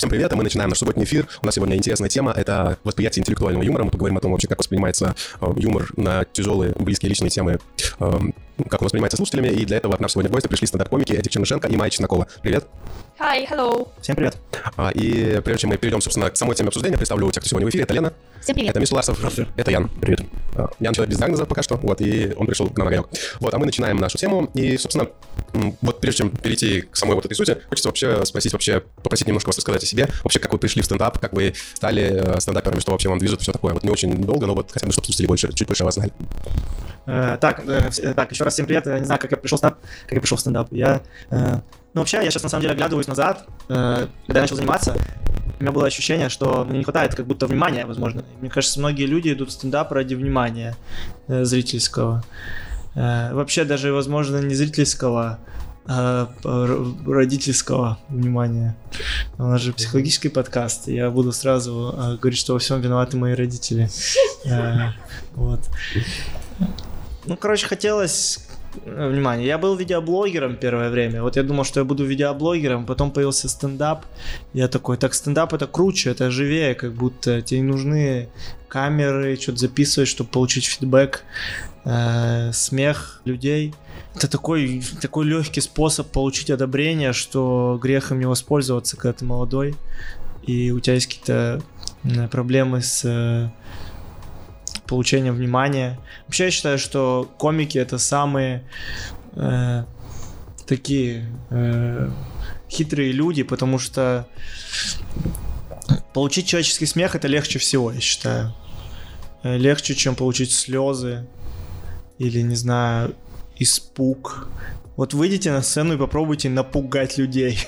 Всем привет, мы начинаем наш субботний эфир. У нас сегодня интересная тема — это восприятие интеллектуального юмора. Мы поговорим о том вообще, как воспринимается э, юмор на тяжелые, близкие личные темы, э, как он воспринимается слушателями. И для этого к нам сегодня в гости пришли стендап-комики Эдик Чернышенко и Майя Чеснокова. Привет. Hi, hello. Всем привет. А, И прежде чем мы перейдем, собственно, к самой теме обсуждения, представлю тех, кто сегодня в эфире. Это Лена. Всем привет. Это Миша Ларсов. Это Ян. Привет. Ян человек без диагноза пока что, вот, и он пришел к нам на огонек. Вот, а мы начинаем нашу тему, и, собственно, вот прежде чем перейти к самой вот этой сути, хочется вообще спросить, вообще попросить немножко вас рассказать о себе, вообще, как вы пришли в стендап, как вы стали э, стендаперами, что вообще вам движет, все такое. Вот не очень долго, но вот хотя бы, чтобы слушатели больше, чуть больше о вас знали. Э, так, э, так, еще раз всем привет. Я не знаю, как я пришел в стендап, как я пришел в стендап. Я, ну, вообще, я сейчас на самом деле оглядываюсь назад, когда я начал заниматься, у меня было ощущение, что мне не хватает как будто внимания, возможно. Мне кажется, многие люди идут в стендап ради внимания э, зрительского. Э, вообще даже, возможно, не зрительского, а родительского внимания. У нас же психологический подкаст, я буду сразу э, говорить, что во всем виноваты мои родители. Э, Вот. Ну, короче, хотелось внимание. Я был видеоблогером первое время. Вот я думал, что я буду видеоблогером, потом появился стендап. Я такой, так стендап это круче, это живее, как будто тебе нужны камеры, что-то записывать, чтобы получить фидбэк, э, смех людей. Это такой, такой легкий способ получить одобрение, что грех им не воспользоваться, когда ты молодой, и у тебя есть какие-то м, проблемы с э, получением внимания. Вообще я считаю, что комики это самые э, такие э, хитрые люди, потому что получить человеческий смех это легче всего, я считаю. Э, Легче, чем получить слезы или, не знаю, испуг. Вот выйдите на сцену и попробуйте напугать людей.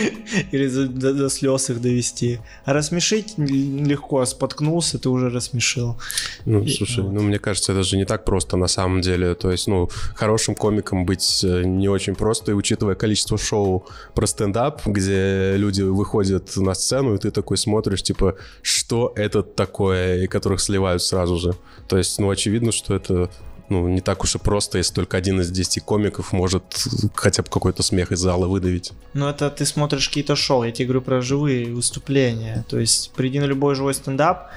Или до, до- до слез их довести. А рассмешить легко, споткнулся, ты уже рассмешил. Ну, И- слушай, вот. ну, мне кажется, это же не так просто на самом деле. То есть, ну, хорошим комиком быть э, не очень просто, и учитывая количество шоу про стендап, где люди выходят на сцену, и ты такой смотришь, типа, что это такое, и которых сливают сразу же. То есть, ну, очевидно, что это ну, не так уж и просто, если только один из десяти комиков может хотя бы какой-то смех из зала выдавить. Ну, это ты смотришь какие-то шоу, я тебе говорю про живые выступления. То есть, приди на любой живой стендап,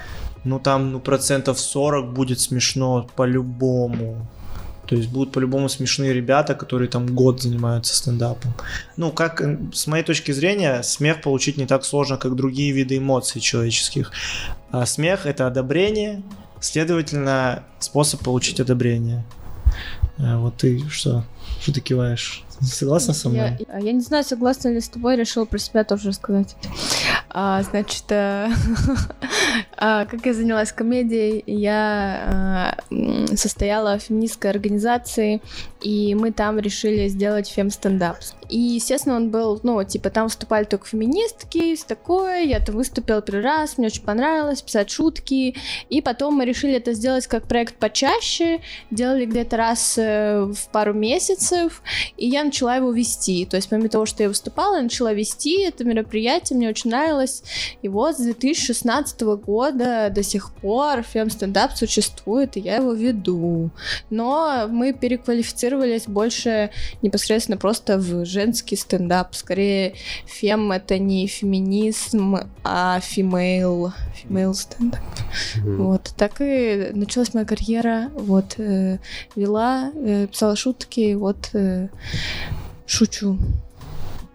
ну, там, ну, процентов 40 будет смешно по-любому. То есть будут по-любому смешные ребята, которые там год занимаются стендапом. Ну, как с моей точки зрения, смех получить не так сложно, как другие виды эмоций человеческих. А смех это одобрение, следовательно, способ получить одобрение. А вот ты что? Что ты киваешь? Согласна со мной? Я, а я не знаю, согласна ли с тобой, решила про себя тоже рассказать. А, значит, э, а, как я занялась комедией, я м, состояла в феминистской организации, и мы там решили сделать фем-стендап. И, естественно, он был, ну, типа, там выступали только феминистки, с такое, я там выступила первый раз, мне очень понравилось писать шутки, и потом мы решили это сделать как проект почаще, делали где-то раз э, в пару месяцев, и я начала его вести. То есть, помимо того, что я выступала, я начала вести это мероприятие, мне очень нравилось. И вот с 2016 года до сих пор фем-стендап существует, и я его веду. Но мы переквалифицировались больше непосредственно просто в женский стендап. Скорее, фем — это не феминизм, а female, female стендап. Вот, так и началась моя карьера. Вот, э, вела, э, писала шутки, вот, э, шучу.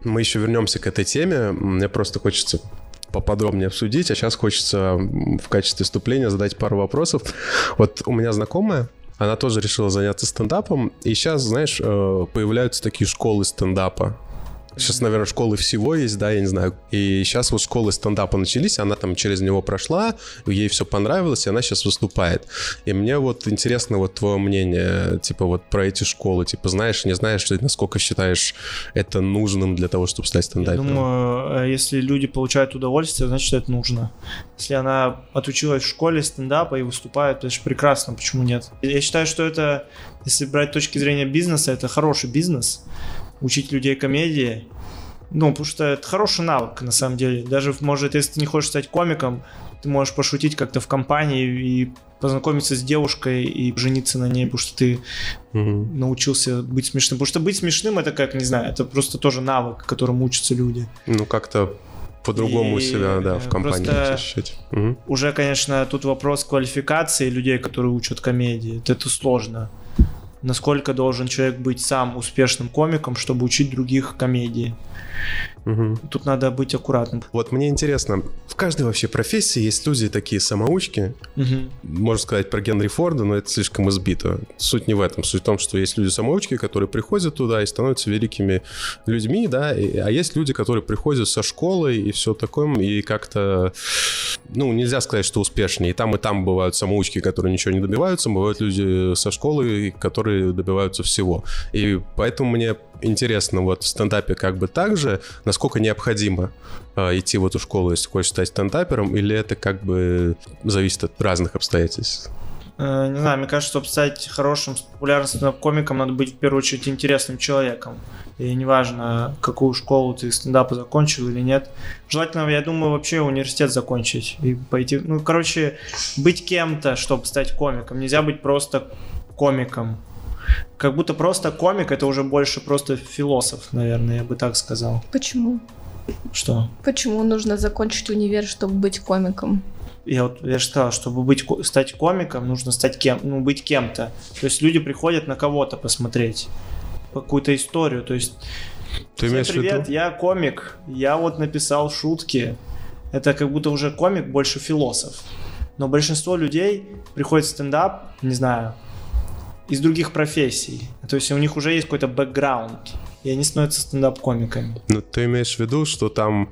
Мы еще вернемся к этой теме. Мне просто хочется поподробнее обсудить, а сейчас хочется в качестве вступления задать пару вопросов. Вот у меня знакомая, она тоже решила заняться стендапом, и сейчас, знаешь, э, появляются такие школы стендапа. Сейчас, наверное, школы всего есть, да, я не знаю. И сейчас вот школы стендапа начались, она там через него прошла, ей все понравилось, и она сейчас выступает. И мне вот интересно вот твое мнение, типа вот про эти школы, типа знаешь, не знаешь, насколько считаешь это нужным для того, чтобы стать Я стендапером? думаю, э, если люди получают удовольствие, значит это нужно. Если она отучилась в школе стендапа и выступает, то это же прекрасно, почему нет? Я считаю, что это, если брать точки зрения бизнеса, это хороший бизнес, учить людей комедии. Ну, потому что это хороший навык, на самом деле. Даже, может, если ты не хочешь стать комиком, ты можешь пошутить как-то в компании и познакомиться с девушкой и жениться на ней, потому что ты Мгм. научился быть смешным. Потому что быть смешным это как, не знаю, это просто тоже навык, которому учатся люди. Ну, как-то по-другому И, себя, да, в компании ощущать. Мгм. Уже, конечно, тут вопрос квалификации людей, которые учат комедии. Вот Это сложно. Насколько должен человек быть сам успешным комиком, чтобы учить других комедии. Мгм. Тут надо быть аккуратным. Вот мне интересно, в каждой вообще профессии есть люди такие самоучки, Мгм. можно сказать про Генри Форда, но это слишком избито. Суть не в этом. Суть в том, что есть люди-самоучки, которые приходят туда и становятся великими людьми, да, и- а есть люди, которые приходят со школы и все такое, и как-то, ну, нельзя сказать, что успешнее. И там, и там бывают самоучки, которые ничего не добиваются, бывают люди со школы, которые добиваются всего. И поэтому мне интересно вот в стендапе как бы так же, насколько необходимо э, идти в эту школу, если хочешь стать стендапером, или это как бы зависит от разных обстоятельств? Э, Не знаю, мне кажется, чтобы стать хорошим, популярным стендап-комиком, надо быть в первую очередь интересным человеком. И неважно, какую школу ты стендапа закончил или нет. Желательно, я думаю, вообще университет закончить и пойти. Ну, короче, быть кем-то, чтобы стать комиком. Нельзя быть просто комиком. Как будто просто комик это уже больше просто философ, наверное, я бы так сказал. Почему? Что? Почему нужно закончить универ, чтобы быть комиком? Я вот я же сказал, чтобы быть, стать комиком, нужно стать кем, ну, быть кем-то. То есть люди приходят на кого-то посмотреть, какую-то историю. То есть, Ты «Всем имеешь в привет, виду? я комик, я вот написал шутки. Это как будто уже комик больше философ. Но большинство людей приходит в стендап, не знаю, из других профессий. То есть у них уже есть какой-то бэкграунд, и они становятся стендап-комиками. Ну, ты имеешь в виду, что там...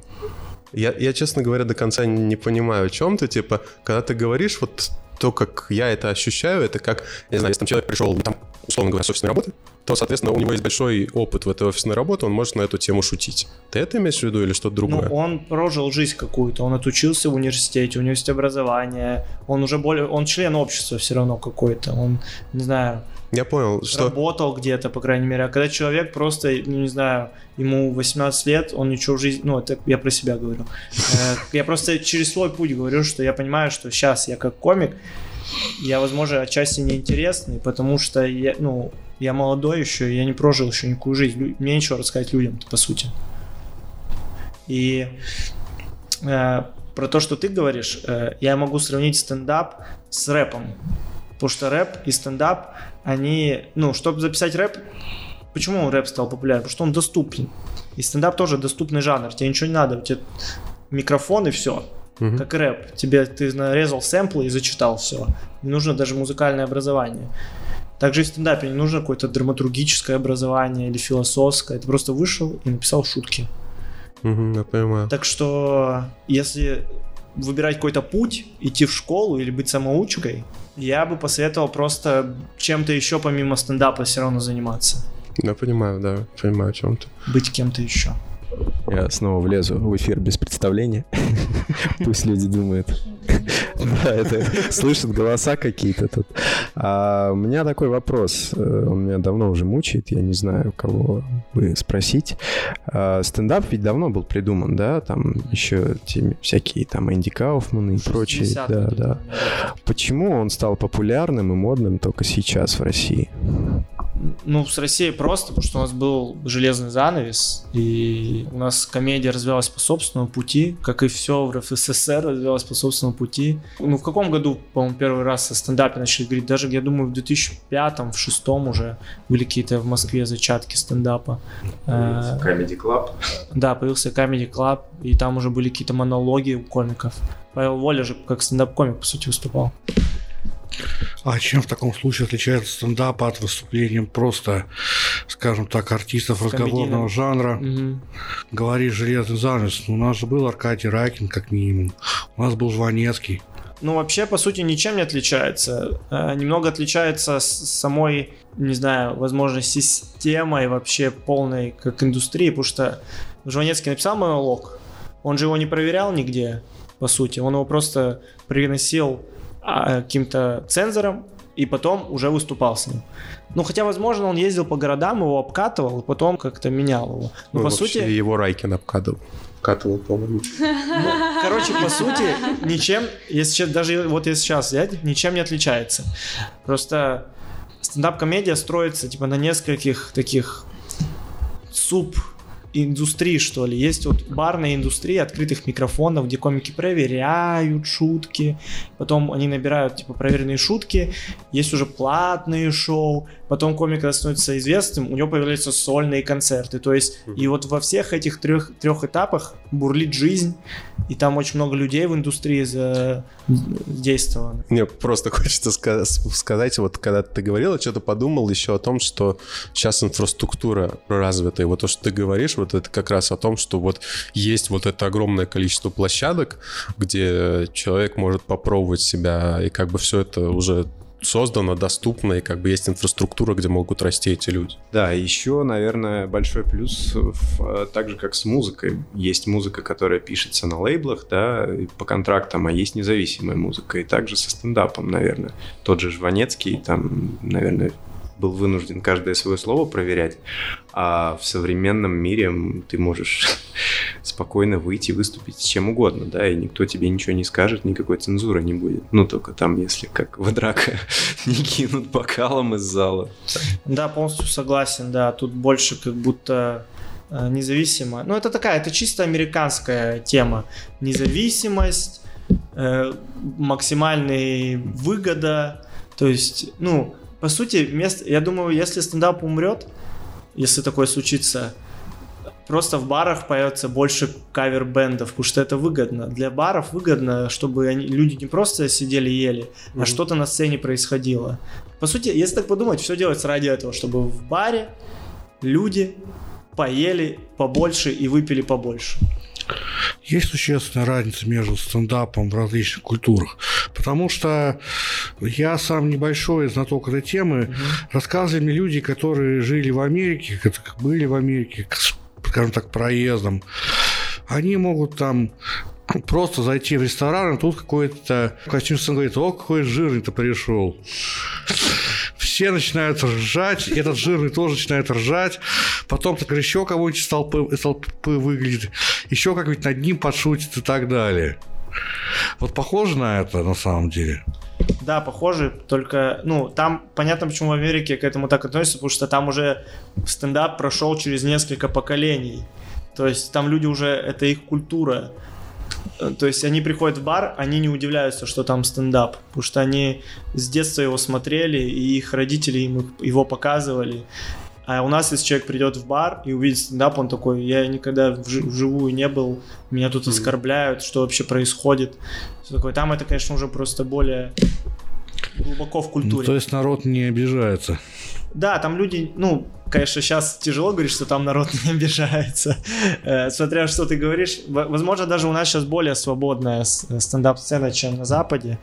Я, я, честно говоря, до конца не, понимаю, о чем ты. Типа, когда ты говоришь, вот то, как я это ощущаю, это как, не знаю, если там человек пришел, там, условно говоря, с офисной работы, то, соответственно, у него есть большой опыт в этой офисной работе, он может на эту тему шутить. Ты это имеешь в виду или что-то Ну, другое? он прожил жизнь какую-то, он отучился в университете, у него есть образование, он уже более, он член общества все равно какой-то, он, не знаю, Я понял, что... работал где-то, по крайней мере. А когда человек просто, ну, не знаю, ему 18 лет, он ничего в жизни... Ну, это я про себя говорю. Э, Я просто через свой путь говорю, что я понимаю, что сейчас я как комик, я, возможно, отчасти неинтересный, потому что я, ну, я молодой еще, я не прожил еще никакую жизнь. Мне нечего рассказать людям, по сути. И э, про то, что ты говоришь, э, я могу сравнить стендап с рэпом. Потому что рэп и стендап, они, ну, чтобы записать рэп, почему рэп стал популярным? Потому что он доступен. И стендап тоже доступный жанр. Тебе ничего не надо, у тебя микрофон и все. Мгм. Как рэп. Тебе ты нарезал сэмплы и зачитал все. Не нужно даже музыкальное образование. Также и в стендапе не нужно какое-то драматургическое образование или философское. Ты просто вышел и написал шутки. Мгм, я понимаю. Так что, если выбирать какой-то путь, идти в школу или быть самоучкой, я бы посоветовал просто чем-то еще помимо стендапа все равно заниматься. Я понимаю, да, понимаю, о чем ты. Быть кем-то еще. Я снова влезу в эфир без представления. Пусть люди думают. Да, это слышат голоса какие-то тут. А у меня такой вопрос. э, Он меня давно уже мучает. Я не знаю, кого бы спросить. А, Стендап ведь давно был придуман, да? Там еще те всякие там Энди Кауфман и прочие. 60-е Да, да. Почему он стал популярным и модным только сейчас в России? Ну, с Россией просто, потому что у нас был железный занавес, и у нас комедия развивалась по собственному пути, как и все в РФССР развивалось по собственному пути. Ну, в каком году, по-моему, первый раз о стендапе начали говорить? Даже, я думаю, в 2005 в 2006 уже были какие-то в Москве зачатки стендапа. Э, Comedy Club. Да, появился Comedy Club, и там уже были какие-то монологи у комиков. Павел Воля же как стендап-комик, по сути, выступал. А чем в таком случае отличается стендап от выступления просто, скажем так, артистов разговорного жанра? Мгм. Говоришь железный занавес. Ну, У нас же был Аркадий Ракин, как минимум. У нас был Жванецкий. Ну, вообще, по сути, ничем не отличается. Э, Немного отличается с самой, не знаю, возможно, системой вообще полной как индустрии, потому что Жванецкий написал монолог, он же его не проверял нигде, по сути, он его просто приносил каким-то цензором и потом уже выступал с ним. Ну, хотя, возможно, он ездил по городам, его обкатывал, и потом как-то менял его. Ну, по сути... его Райкин обкатывал. Обкатывал, по-моему. Ну, короче, по сути, ничем, если честно, даже вот если сейчас взять, ничем не отличается. Просто стендап-комедия строится типа на нескольких таких суб индустрии, что ли. Есть вот барная индустрия открытых микрофонов, где комики проверяют шутки, потом они набирают, типа, проверенные шутки, есть уже платные шоу, потом комик становится известным, у него появляются сольные концерты, то есть, и вот во всех этих трех, трех этапах бурлит жизнь, и там очень много людей в индустрии задействовано. Мне просто хочется ска- сказать, вот когда ты говорил, я что-то подумал еще о том, что сейчас инфраструктура развита, и вот то, что ты говоришь, вот это как раз о том, что вот есть вот это огромное количество площадок, где человек может попробовать себя, и как бы все это уже создано, доступно, и как бы есть инфраструктура, где могут расти эти люди. Да, еще, наверное, большой плюс в, э, так же, как с музыкой. Есть музыка, которая пишется на лейблах, да, по контрактам, а есть независимая музыка. И также со стендапом, наверное. Тот же Жванецкий, там, наверное, был вынужден каждое свое слово проверять, а в современном мире ты можешь спокойно выйти выступить с чем угодно, да, и никто тебе ничего не скажет, никакой цензуры не будет. Ну, только там, если как в драка не кинут бокалом из зала. Да, полностью согласен, да, тут больше как будто э, независимо. Ну, это такая, это чисто американская тема. Независимость, э, максимальная выгода, то есть, ну, по сути, мест, я думаю, если стендап умрет, если такое случится, просто в барах появится больше кавер-бендов, потому что это выгодно. Для баров выгодно, чтобы они, люди не просто сидели и ели, mm-hmm. а что-то на сцене происходило. По сути, если так подумать, все делается ради этого, чтобы в баре люди поели побольше и выпили побольше. Есть существенная разница между стендапом в различных культурах. Потому что я сам небольшой знаток этой темы. Угу. Рассказывали мне люди, которые жили в Америке, были в Америке, скажем так, проездом. Они могут там просто зайти в ресторан, а тут какой-то костюмщик говорит, о, какой жирный-то пришел все начинают ржать, этот жирный тоже начинает ржать, потом так еще кого-нибудь из толпы, из толпы выглядит, еще как-нибудь над ним подшутит и так далее. Вот похоже на это на самом деле. Да, похоже, только, ну, там понятно, почему в Америке к этому так относятся, потому что там уже стендап прошел через несколько поколений. То есть там люди уже, это их культура. Э, то есть они приходят в бар, они не удивляются, что там стендап, потому что они с детства его смотрели, и их родители им его показывали. А у нас, если человек придет в бар и увидит стендап, он такой, я никогда вживую не был, меня тут оскорбляют, что вообще происходит. Все такое. Там это, конечно, уже просто более глубоко в культуре. Ну, то есть народ не обижается. Да, там люди, ну, конечно, сейчас тяжело говорить, что там народ не обижается, э, смотря что ты говоришь. Возможно, даже у нас сейчас более свободная стендап-сцена, чем на Западе.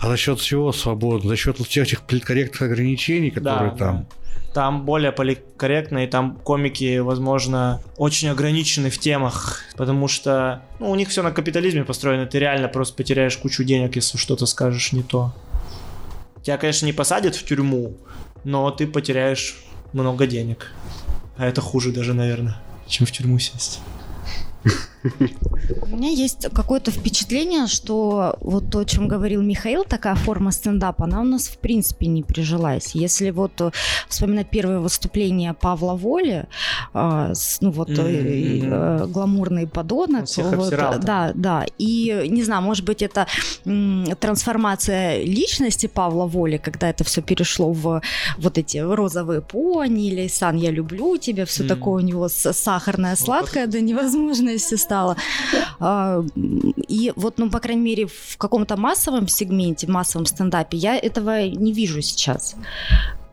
А за счет чего свободно? За счет тех этих политкорректных ограничений, которые да, там? Да. Там более политкорректно, и там комики, возможно, очень ограничены в темах, потому что ну, у них все на капитализме построено. Ты реально просто потеряешь кучу денег, если что-то скажешь не то. Тебя, конечно, не посадят в тюрьму, но ты потеряешь много денег. А это хуже даже, наверное, чем в тюрьму сесть. У меня есть какое-то впечатление, что вот то, о чем говорил Михаил, такая форма стендапа, она у нас в принципе не прижилась. Если вот э, вспоминать первое выступление Павла Воли, э, ну вот mm-hmm. э, гламурный подонок, вот, да, да, и не знаю, может быть это трансформация личности Павла Воли, когда это все перешло в вот эти розовые пони, или Сан, я люблю тебя, все mm-hmm. такое у него сахарное, сладкое до невозможности стало. А, и вот, ну, по крайней мере, в каком-то массовом сегменте, массовом стендапе я этого не вижу сейчас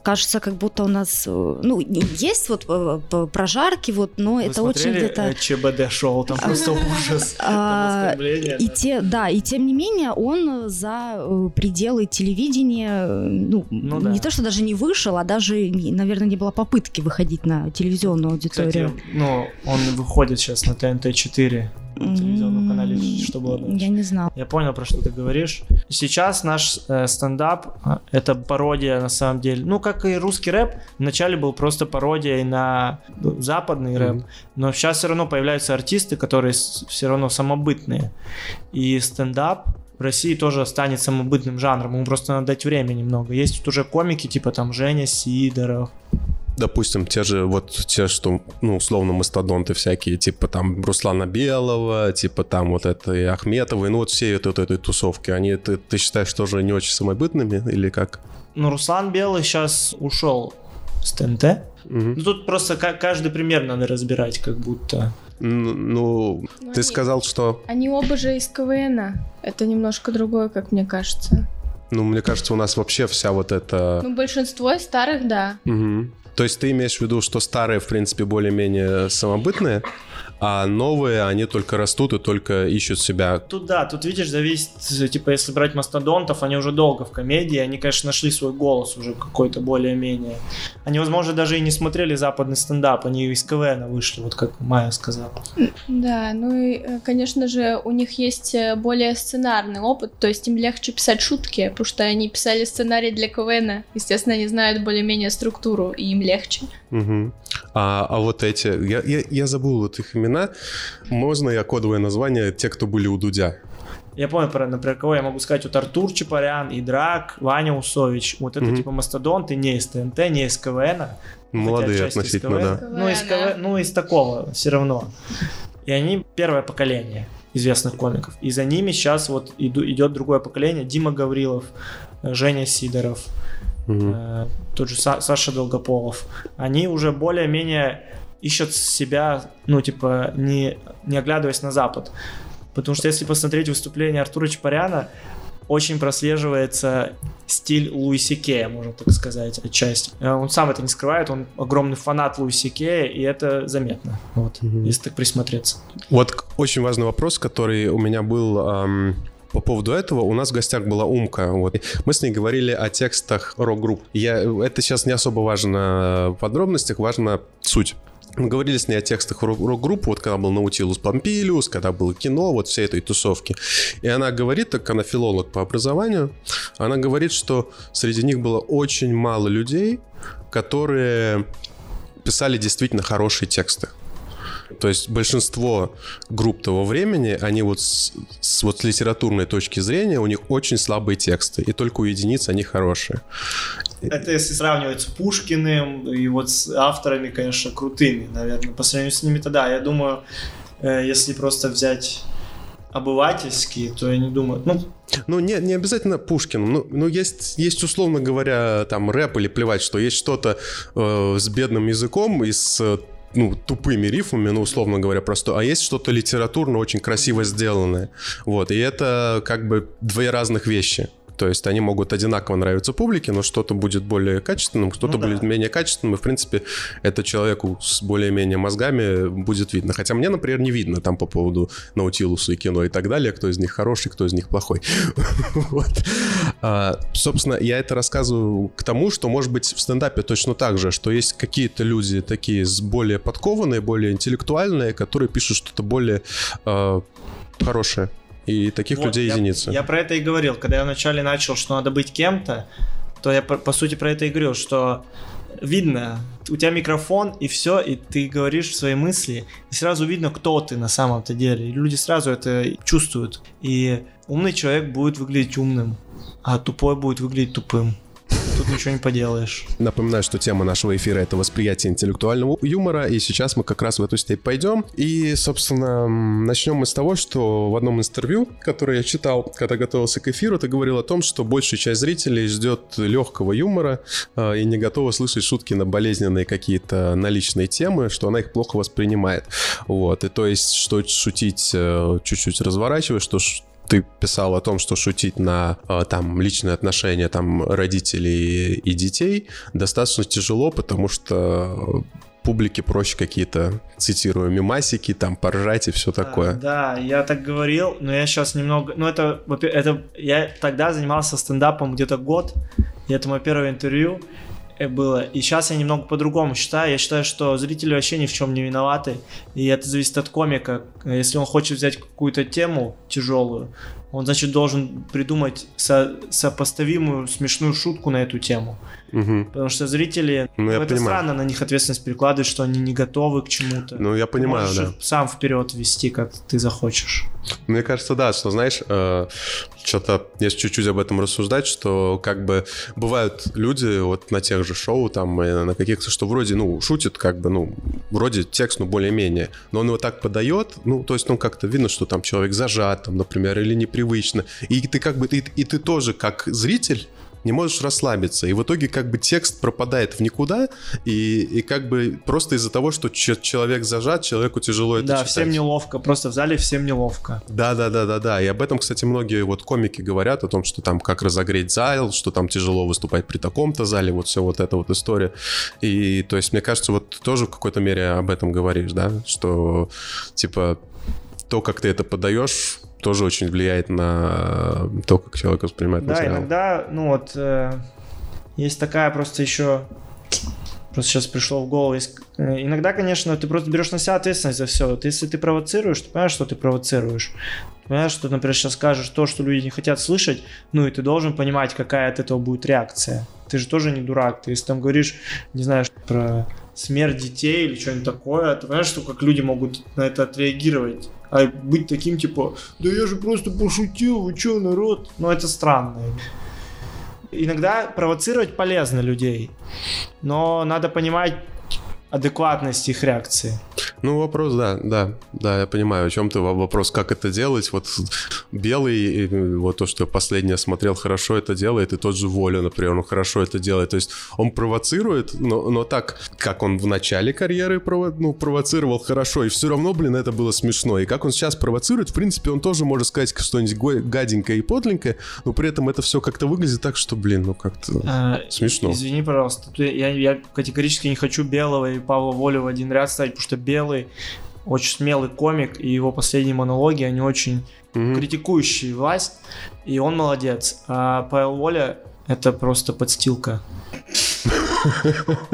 кажется, как будто у нас, э, ну, есть вот э, прожарки, вот, но Вы это очень где-то... Э, ЧБД шоу, там просто ужас, а, И те, да, и тем не менее он за пределы телевидения, ну, ну не то, что даже не вышел, а даже, наверное, не было попытки выходить на телевизионную аудиторию. Кстати, ну, он выходит сейчас на ТНТ-4, на телевизионном канале, что было дальше. Я не знал. Я понял, про что ты говоришь. Сейчас наш э, стендап э, — это пародия, на самом деле. Ну, как и русский рэп, вначале был просто пародией на западный рэп, но сейчас все равно появляются артисты, которые все равно самобытные. И стендап в России тоже станет самобытным жанром, ему просто надо дать время немного. Есть тут уже комики, типа там Женя Сидоров, допустим, те же, вот те, что, ну, условно, мастодонты всякие, типа там Руслана Белого, типа там вот этой Ахметовой, ну, вот все вот этой тусовки, они, ты, ты считаешь, тоже не очень самобытными или как? Ну, Руслан Белый сейчас ушел с ТНТ. Мгм. Ну, тут просто ка- каждый пример надо разбирать, как будто. Ну, Ну, ты они- сказал, что, Они оба же из КВН. Это немножко другое, как мне кажется. ну, мне кажется, у нас вообще вся вот эта... Ну, большинство из старых, да. Мгм. То есть ты имеешь в виду, что старые, в принципе, более-менее самобытные, а новые, они только растут и только ищут себя. Тут да, тут видишь, зависит, типа, если брать мастодонтов, они уже долго в комедии, они, конечно, нашли свой голос уже какой-то более-менее. Они, возможно, даже и не смотрели западный стендап, они из КВН вышли, вот как Майя сказала. Да, ну и, э, конечно же, у них есть э, более сценарный опыт, то есть им легче писать шутки, потому что они писали сценарий для КВН. Естественно, они знают более-менее структуру, и им легче. Мгм. А, а вот эти, я, я, я забыл вот их имена. Можно я кодовое название те, кто были у Дудя? Я помню, про, например, кого я могу сказать, вот Артур Чапарян, Идрак, Ваня Усович, вот это Мгм. типа мастодонты не из ТНТ, не из КВН, Молодые отчасти из относительно, КВН. да. Ну, из КВН, ну, из такого все равно. И они первое поколение известных комиков. И за ними сейчас вот иду- идет другое поколение. Дима Гаврилов, э, Женя Сидоров, Мгм. э, тот же Са- Саша Долгополов. Они уже более-менее ищут себя, ну, типа, не, не оглядываясь на Запад. Потому что если посмотреть выступление Артура Чапаряна, очень прослеживается стиль Луиси Кея, можно так сказать, отчасти. Э, Он сам это не скрывает, он огромный фанат Луиси Кея, и это заметно, вот, Мгм. если так присмотреться. Вот очень важный вопрос, который у меня был ам, по поводу этого. У нас в гостях была Умка. Вот. Мы с ней говорили о текстах рок-групп. Я, это сейчас не особо важно в подробностях, важно суть. Мы говорили с ней о текстах рок- рок-групп, вот когда был Наутилус Помпилиус, когда было кино, вот всей этой тусовки. И она говорит, так она филолог по образованию, она говорит, что среди них было очень мало людей, которые писали действительно хорошие тексты. То есть большинство групп того времени, они вот с, с вот с литературной точки зрения, у них очень слабые тексты, и только у единиц они хорошие. Это если сравнивать с Пушкиным и вот с авторами, конечно, крутыми, наверное. По сравнению с ними-то да, я думаю, э, если просто взять обывательские, то я не думаю, ну, Ну, не, не обязательно Пушкин. Ну, ну есть, есть, условно говоря, там рэп или плевать, что есть что-то э, с бедным языком и с э, ну, тупыми рифмами, ну, условно говоря, просто, а есть что-то литературно очень красиво сделанное. Вот, и это как бы две разных вещи. То есть они могут одинаково нравиться публике, но что-то будет более качественным, кто-то Ну да. будет менее качественным, и, в принципе, это человеку с более-менее мозгами будет видно. Хотя мне, например, не видно там по поводу Наутилуса и кино и так далее, кто из них хороший, кто из них плохой. А, Собственно, я это рассказываю к тому, что, может быть, в стендапе точно так же, что есть какие-то люди такие с более подкованные, более интеллектуальные, которые пишут что-то более э, хорошее. И таких Вот, людей я- единицы. Я про это и говорил. Когда я вначале начал, что надо быть кем-то, то я по, по сути про это и говорил, что видно, у тебя микрофон и все, и ты говоришь свои мысли, и сразу видно, кто ты на самом-то деле. И люди сразу это чувствуют. И умный человек будет выглядеть умным, а тупой будет выглядеть тупым. Тут ничего не поделаешь. Напоминаю, что тема нашего эфира — это восприятие интеллектуального юмора, и сейчас мы как раз в эту степь пойдем. И, собственно, начнем мы с того, что в одном интервью, которое я читал, когда готовился к эфиру, ты говорил о том, что большая часть зрителей ждет легкого юмора э, и не готова слышать шутки на болезненные какие-то наличные темы, что она их плохо воспринимает. Вот, и то есть, что шутить э, чуть-чуть разворачивая, что ты писал о том, что шутить на э, там личные отношения там родителей и детей достаточно тяжело, потому что публике проще какие-то, цитирую, мимасики, там, поржать и все такое. Да, да, я так говорил, но я сейчас немного... Ну, это, это... Я тогда занимался стендапом где-то год, и это мое первое интервью было. И сейчас я немного по-другому считаю. Я считаю, что зрители вообще ни в чем не виноваты, и это зависит от комика. Если он хочет взять какую-то тему тяжелую, он, значит, должен придумать со- сопоставимую смешную шутку на эту тему. Мгм. Потому что зрители... Ну, я это понимаю. странно на них ответственность перекладывать, что они не готовы к чему-то. Ну, я Ты понимаю, можешь да. сам вперед вести, как ты захочешь. Мне кажется, да, что, знаешь, что-то, если чуть-чуть об этом рассуждать, что как бы бывают люди вот на тех же шоу, там, э, на каких-то, что вроде, ну, шутит, как бы, ну, вроде текст, ну, более-менее, но он его так подает, ну, то есть, ну, как-то видно, что там человек зажат, там, например, или непривычно, и ты как бы, и, и ты тоже, как зритель, не можешь расслабиться. И в итоге как бы текст пропадает в никуда, и, и как бы просто из-за того, что человек зажат, человеку тяжело это Да, читать. всем неловко, просто в зале всем неловко. Да, да, да, да, да. И об этом, кстати, многие вот комики говорят о том, что там как разогреть зал, что там тяжело выступать при таком-то зале, вот все вот эта вот история. И то есть, мне кажется, вот ты тоже в какой-то мере об этом говоришь, да, что типа то, как ты это подаешь, тоже очень влияет на то, как человек воспринимает Да, материал. иногда, ну вот, э, есть такая просто еще, просто сейчас пришло в голову, есть, э, иногда, конечно, ты просто берешь на себя ответственность за все. Вот если ты провоцируешь, ты понимаешь, что ты провоцируешь. Ты понимаешь, что, например, сейчас скажешь то, что люди не хотят слышать, ну и ты должен понимать, какая от этого будет реакция. Ты же тоже не дурак. Ты если там говоришь, не знаю, про смерть детей или что-нибудь такое, ты понимаешь, что как люди могут на это отреагировать. А быть таким, типа, да я же просто пошутил, вы чё, народ? Ну, это странно. Иногда провоцировать полезно людей, но надо понимать адекватность их реакции. Ну, вопрос, да, да, да, я понимаю, о чем ты. Вопрос, как это делать. Вот Белый, вот то, что я последнее смотрел, хорошо это делает, и тот же Воля, например, он хорошо это делает. То есть он провоцирует, но, но так, как он в начале карьеры прово, ну, провоцировал хорошо, и все равно, блин, это было смешно. И как он сейчас провоцирует, в принципе, он тоже может сказать что-нибудь гаденькое и подленькое, но при этом это все как-то выглядит так, что, блин, ну как-то Э, смешно. Извини, пожалуйста, я, я категорически не хочу Белого и Павла Волю в один ряд ставить, потому что Белый очень смелый комик, и его последние монологи, они очень Мгм. критикующие власть, и он молодец. А Павел Воля это просто подстилка.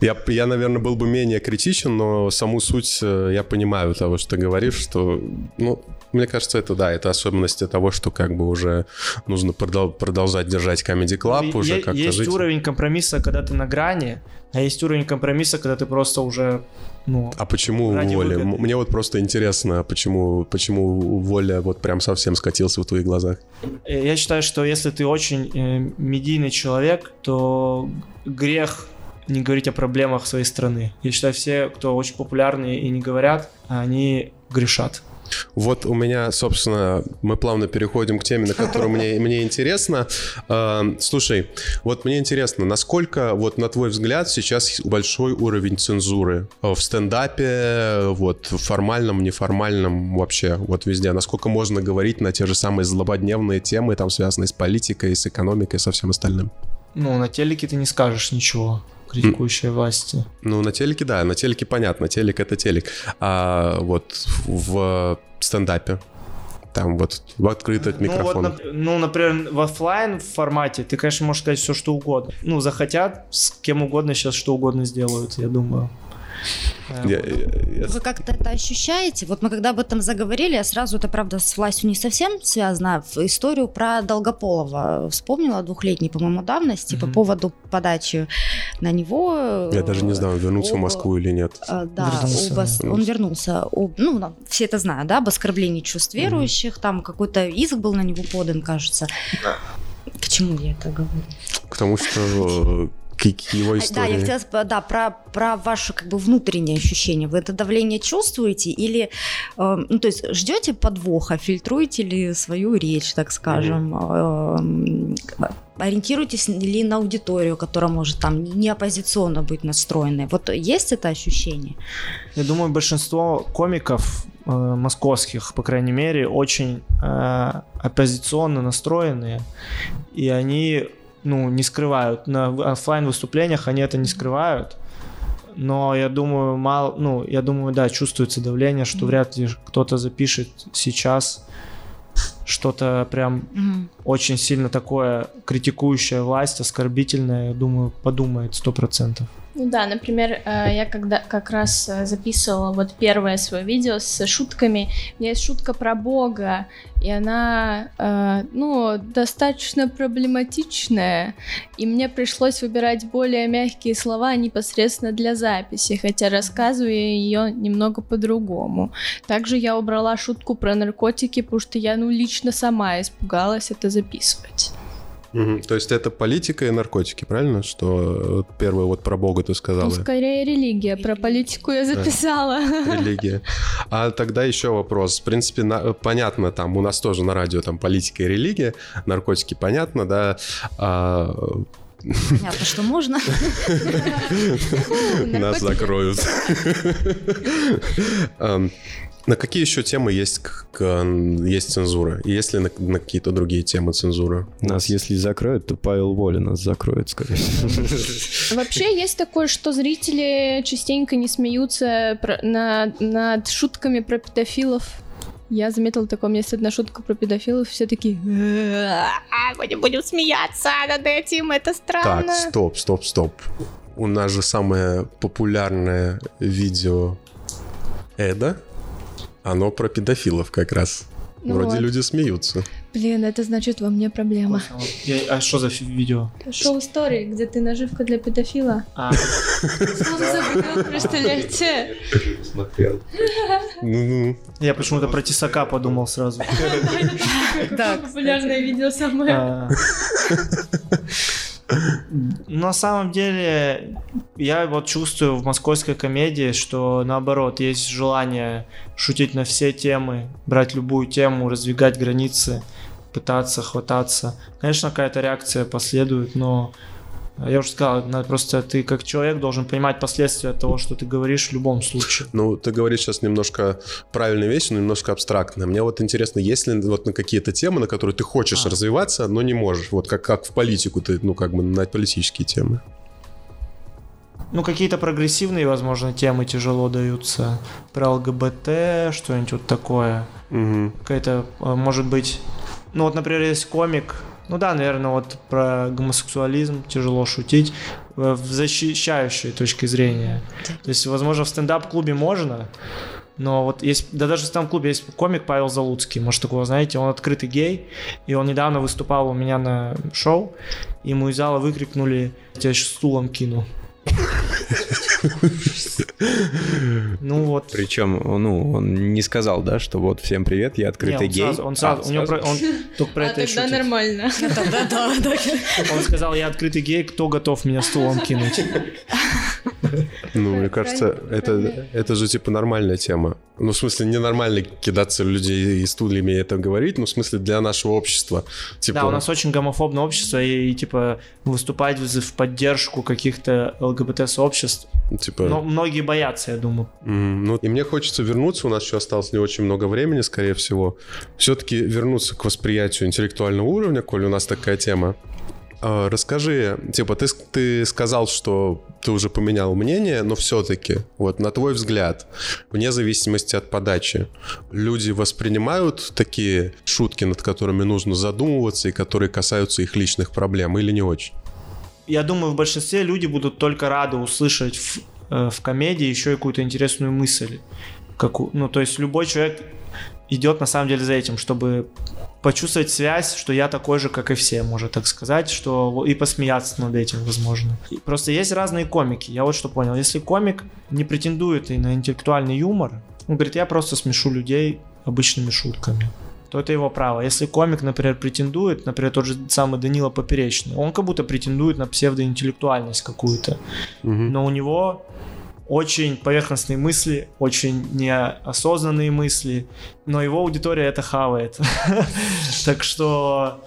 Я, я, наверное, был бы менее критичен, но саму суть э, я понимаю того, что ты говоришь, что, ну, мне кажется, это да, это особенности того, что как бы уже нужно продол- продолжать держать Comedy Club, Ну, уже е- как-то есть жить. уровень компромисса, когда ты на грани, а есть уровень компромисса, когда ты просто уже, ну, А почему Воля? выгоды. Мне вот просто интересно, почему, почему Воля вот прям совсем скатился в твоих глазах. Э, Я считаю, что если ты очень э, медийный человек, то грех не говорить о проблемах своей страны. Я считаю, все, кто очень популярны и не говорят, они грешат. Вот у меня, собственно, мы плавно переходим к теме, на которую мне, мне интересно. Э, Слушай, вот мне интересно, насколько, вот на твой взгляд, сейчас большой уровень цензуры в стендапе, вот в формальном, неформальном вообще, вот везде. Насколько можно говорить на те же самые злободневные темы, там, связанные с политикой, с экономикой, со всем остальным? Ну, на телеке ты не скажешь ничего критикующей власти. Ну, на телеке, да, на телеке понятно, телек это телек. А вот в стендапе, там вот в открытый Ну, вот, микрофон. нап- ну, например, в оффлайн формате ты, конечно, можешь сказать все, что угодно. Ну, захотят, с кем угодно сейчас что угодно сделают, я думаю. Э, Я- я- Вы как-то это ощущаете? Вот мы когда об этом заговорили, я сразу, это правда с властью не совсем связано, в историю про Долгополова вспомнила двухлетней, по-моему, давности по поводу подачи на него. Я даже не знаю, вернулся в Москву или нет. А, Да, Вернулся, об ос- да. он вернулся. Об- ну, все это знают, да, об оскорблении чувств верующих, там какой-то иск был на него подан, кажется. К чему я это говорю? К тому, что э, его Да, истории. я хотела да, про, про ваше как бы внутреннее ощущение. Вы это давление чувствуете или, э, ну, то есть ждете подвоха, фильтруете ли свою речь, так скажем, эм, ориентируетесь ли на аудиторию, которая может там не оппозиционно быть настроенной? Вот есть это ощущение? Я думаю, большинство комиков э, московских, по крайней мере, очень э, оппозиционно настроенные, и они, ну, не скрывают. На офлайн выступлениях они это не скрывают. Но я думаю, мало, ну, я думаю, да, чувствуется давление, что вряд ли кто-то запишет сейчас что-то прям Мгм. очень сильно такое критикующее власть, оскорбительное, я думаю, подумает сто процентов. Ну да, например, э, я когда как раз э, записывала вот первое свое видео с шутками, у меня есть шутка про Бога, и она, э, ну, достаточно проблематичная, и мне пришлось выбирать более мягкие слова непосредственно для записи, хотя рассказываю ее немного по-другому. Также я убрала шутку про наркотики, потому что я, ну, лично сама испугалась это записывать. Мгм. То есть это политика и наркотики, правильно? Что э, первое вот про Бога ты Ну, сказала. скорее религия. Про политику я записала. Религия. А тогда еще вопрос. В принципе, на- понятно, там у нас тоже на радио там политика и религия, наркотики понятно, да. А, Понятно, что можно. нас закроют. На какие еще темы есть, к- к- есть цензура? И Есть ли на, на какие-то другие темы цензура? Нас, если закроют, то Павел Воля нас закроет, скорее всего. Вообще есть такое, что зрители частенько не смеются про- на- над шутками про педофилов. Я заметила такое, у меня есть одна шутка про педофилов, все такие «А, мы не будем смеяться над этим, это Так, странно. стоп, стоп, стоп. У нас же самое популярное видео Эда, оно про педофилов как раз. Ну Вроде вот. люди смеются. Блин, это значит во мне проблема. Я- а что за видео? Шоу истории, где ты наживка для педофила. А, Слово забыл, представляете? Ну-ну. я почему-то про Тесака подумал сразу. Да, популярное видео самое. На самом деле, я вот чувствую в московской комедии, что наоборот, есть желание шутить на все темы, брать любую тему, раздвигать границы, пытаться хвататься. Конечно, какая-то реакция последует, но я уже сказал, надо просто ты как человек должен понимать последствия того, что ты говоришь в любом случае. Ну, ты говоришь сейчас немножко правильные вещи, но немножко абстрактно. Мне вот интересно, есть ли вот на какие-то темы, на которые ты хочешь А. развиваться, но не можешь? Вот как, как в политику ты, ну, как бы на политические темы. Ну, какие-то прогрессивные, возможно, темы тяжело даются. Про ЛГБТ, что-нибудь вот такое. Мгм. какая-то, э, может быть, ну вот, например, есть комик, ну да, наверное, вот про гомосексуализм тяжело шутить э, в защищающей точке зрения. То есть, возможно, в стендап-клубе можно, но вот есть, да даже в стендап-клубе есть комик Павел Залуцкий, может, такого знаете, он открытый гей, и он недавно выступал у меня на шоу, и ему из зала выкрикнули, я тебя сейчас стулом кину. Ну вот. Причем, ну, он не сказал, да, что вот всем привет, я открытый он гей. он сразу, А, у него он только про А это тогда нормально. Он сказал, я открытый гей, кто готов меня стулом кинуть? Ну, мне кажется, это, это же типа нормальная тема. Ну, в смысле, ненормально кидаться людей и стульями и это говорить, ну, в смысле, для нашего общества. Типа, Да, у нас очень гомофобное общество, и, и, типа выступать в, в поддержку каких-то ЛГБТ-сообществ. типа... Но многие боятся, я думаю. М, Ну, и мне хочется вернуться, у нас еще осталось не очень много времени, скорее всего. Все-таки вернуться к восприятию интеллектуального уровня, коль у нас такая тема. А, Расскажи, типа, ты, ты сказал, что ты уже поменял мнение, но все-таки, вот на твой взгляд, вне зависимости от подачи, люди воспринимают такие шутки, над которыми нужно задумываться и которые касаются их личных проблем, или не очень? Я думаю, в большинстве люди будут только рады услышать в, э, в комедии еще какую-то интересную мысль. Каку- ну, то есть любой человек идет на самом деле за этим, чтобы почувствовать связь, что я такой же, как и все, можно так сказать, что и посмеяться над этим, возможно. И просто есть разные комики. Я вот что понял. Если комик не претендует и на интеллектуальный юмор, он говорит, я просто смешу людей обычными шутками то это его право. Если комик, например, претендует, например, тот же самый Данила Поперечный, он как будто претендует на псевдоинтеллектуальность какую-то, Мгм. но у него очень поверхностные мысли, очень неосознанные мысли, но его аудитория это хавает. Так что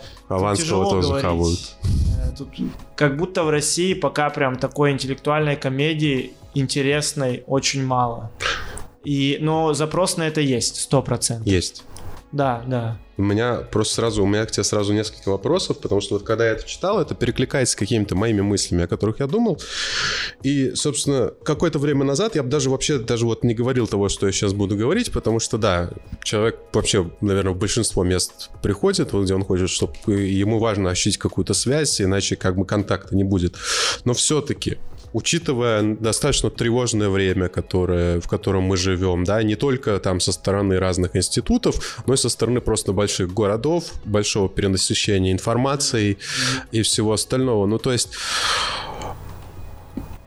тяжело тоже говорить. хавают. Э, Тут как будто в России пока прям такой интеллектуальной комедии интересной очень мало. И, но запрос на это есть, сто процентов. Есть. Да, да. У меня просто сразу, у меня к тебе сразу несколько вопросов, потому что вот когда я это читал, это перекликается с какими-то моими мыслями, о которых я думал. И, собственно, какое-то время назад я бы даже вообще даже вот не говорил того, что я сейчас буду говорить, потому что, да, человек вообще, наверное, в большинство мест приходит, вот где он хочет, чтобы ему важно ощутить какую-то связь, иначе как бы контакта не будет. Но все-таки учитывая достаточно тревожное время, которое, в котором мы живем, да, не только там со стороны разных институтов, но и со стороны просто больших городов, большого перенасыщения информацией и всего остального. Ну, то есть...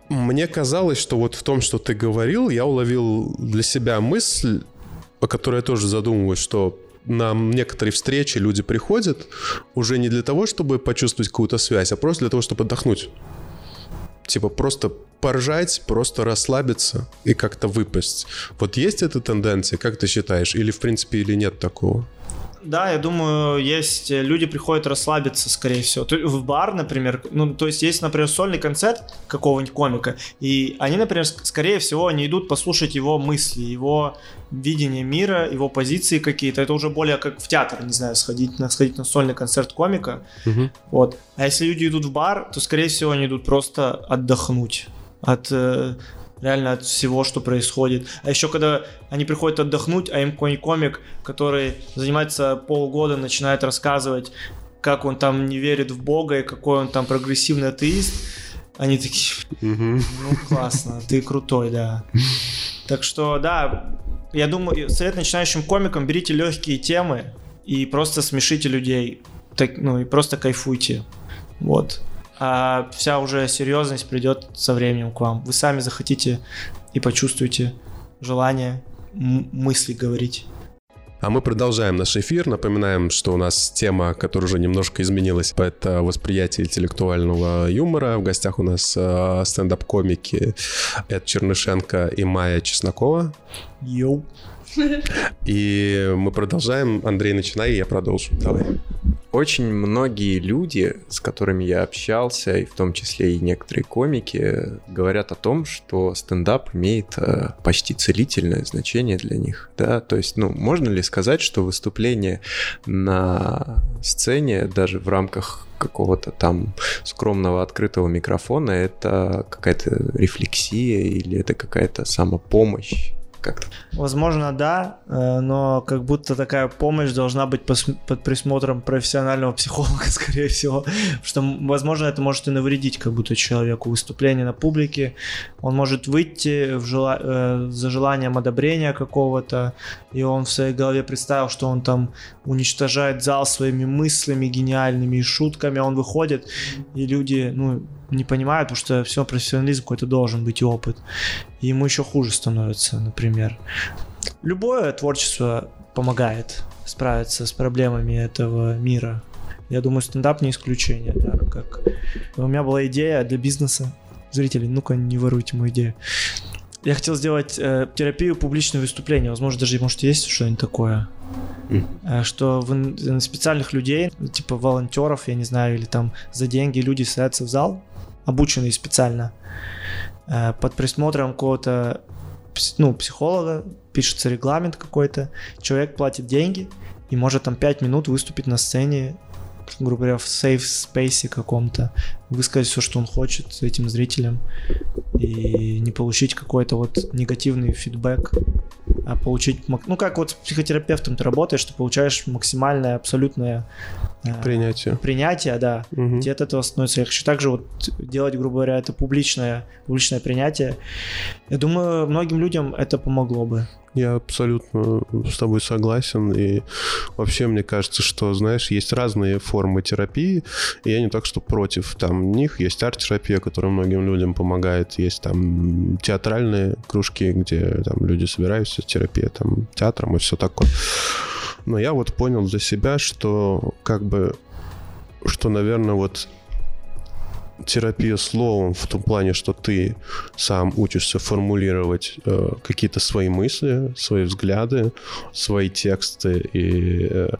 Мне казалось, что вот в том, что ты говорил, я уловил для себя мысль, о которой я тоже задумываюсь, что на некоторые встречи люди приходят уже не для того, чтобы почувствовать какую-то связь, а просто для того, чтобы отдохнуть. Типа просто поржать, просто расслабиться и как-то выпасть. Вот есть эта тенденция, как ты считаешь? Или в принципе, или нет такого? Да, я думаю, есть э, люди приходят расслабиться, скорее всего. В бар, например, ну, то есть есть, например, сольный концерт какого-нибудь комика, и они, например, скорее всего, они идут послушать его мысли, его видение мира, его позиции какие-то. Это уже более как в театр, не знаю, сходить на, сходить на сольный концерт комика. Угу. Вот. А если люди идут в бар, то, скорее всего, они идут просто отдохнуть от э, реально от всего, что происходит. А еще когда они приходят отдохнуть, а им какой-нибудь комик, который занимается полгода, начинает рассказывать, как он там не верит в Бога и какой он там прогрессивный атеист, они такие, ну классно, ты крутой, да. Так что, да, я думаю, совет начинающим комикам, берите легкие темы и просто смешите людей, так, ну и просто кайфуйте. Вот а вся уже серьезность придет со временем к вам. Вы сами захотите и почувствуете желание мысли говорить. А мы продолжаем наш эфир. Напоминаем, что у нас тема, которая уже немножко изменилась, это восприятие интеллектуального юмора. В гостях у нас э, стендап-комики Эд Чернышенко и Майя Чеснокова. Йоу. И мы продолжаем. Андрей, начинай, я продолжу. Давай. Очень многие люди, с которыми я общался, и в том числе и некоторые комики, говорят о том, что стендап имеет э, почти целительное значение для них. Да? То есть, ну, можно ли сказать, что выступление на сцене, даже в рамках какого-то там скромного открытого микрофона, это какая-то рефлексия или это какая-то самопомощь? Как-то? Возможно, да, э, но как будто такая помощь должна быть под присмотром профессионального психолога, скорее всего, что, возможно, это может и навредить как будто человеку. Выступление на публике, он может выйти в жела... Э, за желанием одобрения какого-то, и он в своей голове представил, что он там уничтожает зал своими мыслями гениальными и шутками, он выходит, и люди, ну, не понимают, потому что все профессионализм какой-то должен быть и опыт. И ему еще хуже становится, например. Любое творчество помогает справиться с проблемами этого мира. Я думаю, стендап не исключение, да, как у меня была идея для бизнеса. Зрители, ну-ка не воруйте мою идею. Я хотел сделать э, терапию публичного выступления. Возможно, даже, может, есть что-нибудь такое. Mm. Что в, специальных людей, типа волонтеров, я не знаю, или там за деньги люди садятся в зал, обученные специально, э, под присмотром какого-то ну, психолога, пишется регламент какой-то, человек платит деньги и может там 5 минут выступить на сцене, грубо говоря, в safe space каком-то, высказать все, что он хочет этим зрителям и не получить какой-то вот негативный фидбэк, а получить, ну как вот с психотерапевтом ты работаешь, ты получаешь максимальное, абсолютное э, принятие. Принятие, да. Угу. Тебе от этого становится легче. Также вот делать, грубо говоря, это публичное, публичное принятие. Я думаю, многим людям это помогло бы. Я абсолютно с тобой согласен. И вообще мне кажется, что, знаешь, есть разные формы терапии. И я не так, что против там них. Есть арт-терапия, которая многим людям помогает. Есть там театральные кружки, где там люди собираются, терапия там театром и все такое. Но я вот понял для себя, что как бы что, наверное, вот терапия словом в том плане, что ты сам учишься формулировать э, какие-то свои мысли, свои взгляды, свои тексты и э, э,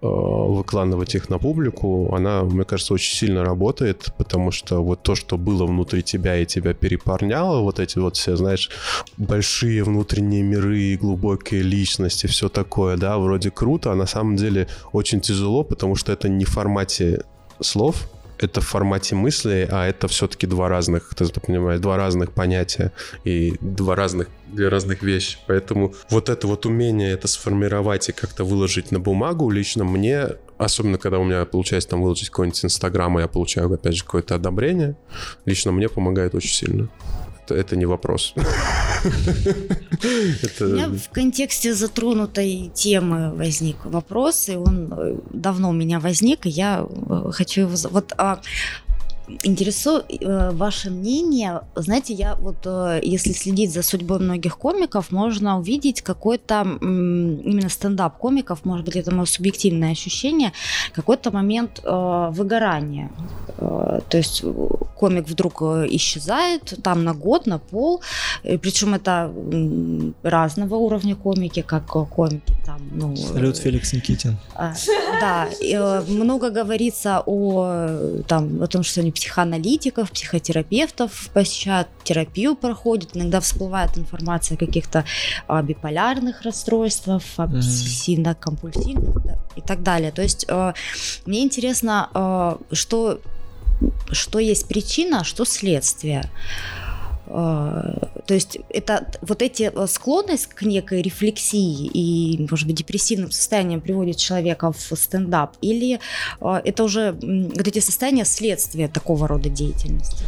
выкладывать их на публику, она, мне кажется, очень сильно работает, потому что вот то, что было внутри тебя и тебя перепорняло, вот эти вот все, знаешь, большие внутренние миры, глубокие личности, все такое, да, вроде круто, а на самом деле очень тяжело, потому что это не в формате слов, это в формате мысли, а это все-таки два разных, ты понимаешь, два разных понятия и два разных, две разных вещи. Поэтому вот это вот умение это сформировать и как-то выложить на бумагу лично мне, особенно когда у меня получается там выложить какой-нибудь инстаграм, и я получаю, опять же, какое-то одобрение, лично мне помогает очень сильно это, не вопрос. У меня в контексте затронутой темы возник вопрос, и он э, давно у меня возник, и я э, хочу его... Вот а, интересует э, ваше мнение. Знаете, я вот, э, если следить за судьбой многих комиков, можно увидеть какой-то именно стендап комиков, может быть, это мое субъективное ощущение, какой-то момент э, выгорания. Э, то есть комик вдруг исчезает там на год, на пол, причем это разного уровня комики, как комики там, ну... Салют, Феликс Никитин. А, Да, э, много говорится о, там, о том, что они психоаналитиков, психотерапевтов посещают, терапию проходят, иногда всплывает информация о каких-то а, биполярных расстройствах, обсессивно-компульсивных да, и так далее. То есть э, мне интересно, э, что, что есть причина, а что следствие. То есть это вот эти э, склонность к некой рефлексии и, может быть, депрессивным состоянием приводит человека в стендап, или э, это уже вот эти состояния следствие такого рода деятельности?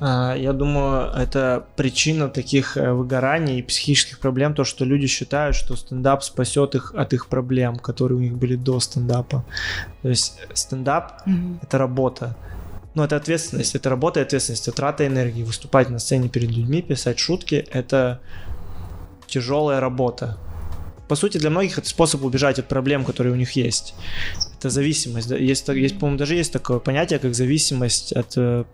А, Я думаю, это причина таких э, выгораний и психических проблем, то, что люди считают, что стендап спасет их от их проблем, которые у них были до стендапа. То есть стендап Мгм. это работа. Ну, это ответственность, это работа ответственность, это трата энергии. Выступать на сцене перед людьми, писать шутки, это тяжелая работа. По сути, для многих это способ убежать от проблем, которые у них есть. Это зависимость. Есть, есть по-моему, даже есть такое понятие, как зависимость от э,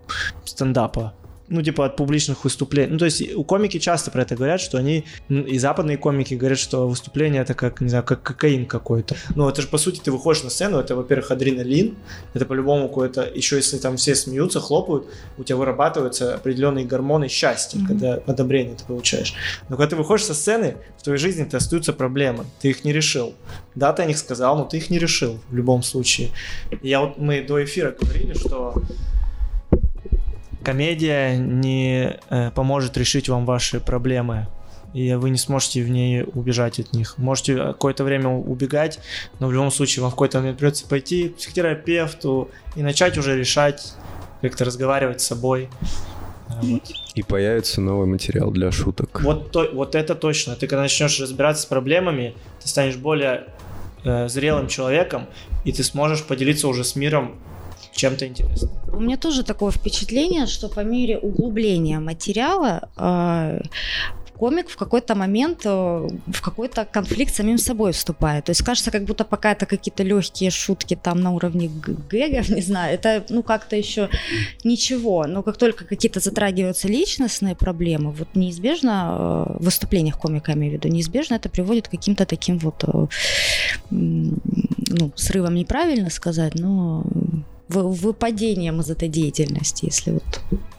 стендапа. Ну, типа от публичных выступлений. Ну, то есть у комики часто про это говорят, что они, ну, и западные комики говорят, что выступление это как, не знаю, как кокаин какой-то. Ну, это же, по сути, ты выходишь на сцену, это, во-первых, адреналин, это по-любому какое-то, еще если там все смеются, хлопают, у тебя вырабатываются определенные гормоны счастья, Мгм. когда одобрение ты получаешь. Но когда ты выходишь со сцены, в твоей жизни ты остаются проблемы, ты их не решил. Да, ты о них сказал, но ты их не решил в любом случае. Я вот, мы до эфира говорили, что комедия не э, поможет решить вам ваши проблемы, и вы не сможете в ней убежать от них. Можете какое-то время убегать, но в любом случае вам в какой-то момент придется пойти к психотерапевту и начать уже решать, как-то разговаривать с собой. Э, Вот. И появится новый материал для шуток. Вот, то, вот это точно. Ты когда начнешь разбираться с проблемами, ты станешь более э, зрелым человеком, и ты сможешь поделиться уже с миром чем-то интересным. У меня тоже такое впечатление, что по мере углубления материала э, комик в какой-то момент э, в какой-то конфликт с самим собой вступает. То есть кажется, как будто пока это какие-то легкие шутки там на уровне гэгов, не знаю, это ну как-то еще ничего. Но как только какие-то затрагиваются личностные проблемы, вот неизбежно э, в выступлениях комика, я имею в виду, неизбежно это приводит к каким-то таким вот ну, срывам неправильно сказать, но выпадением из этой деятельности, если вот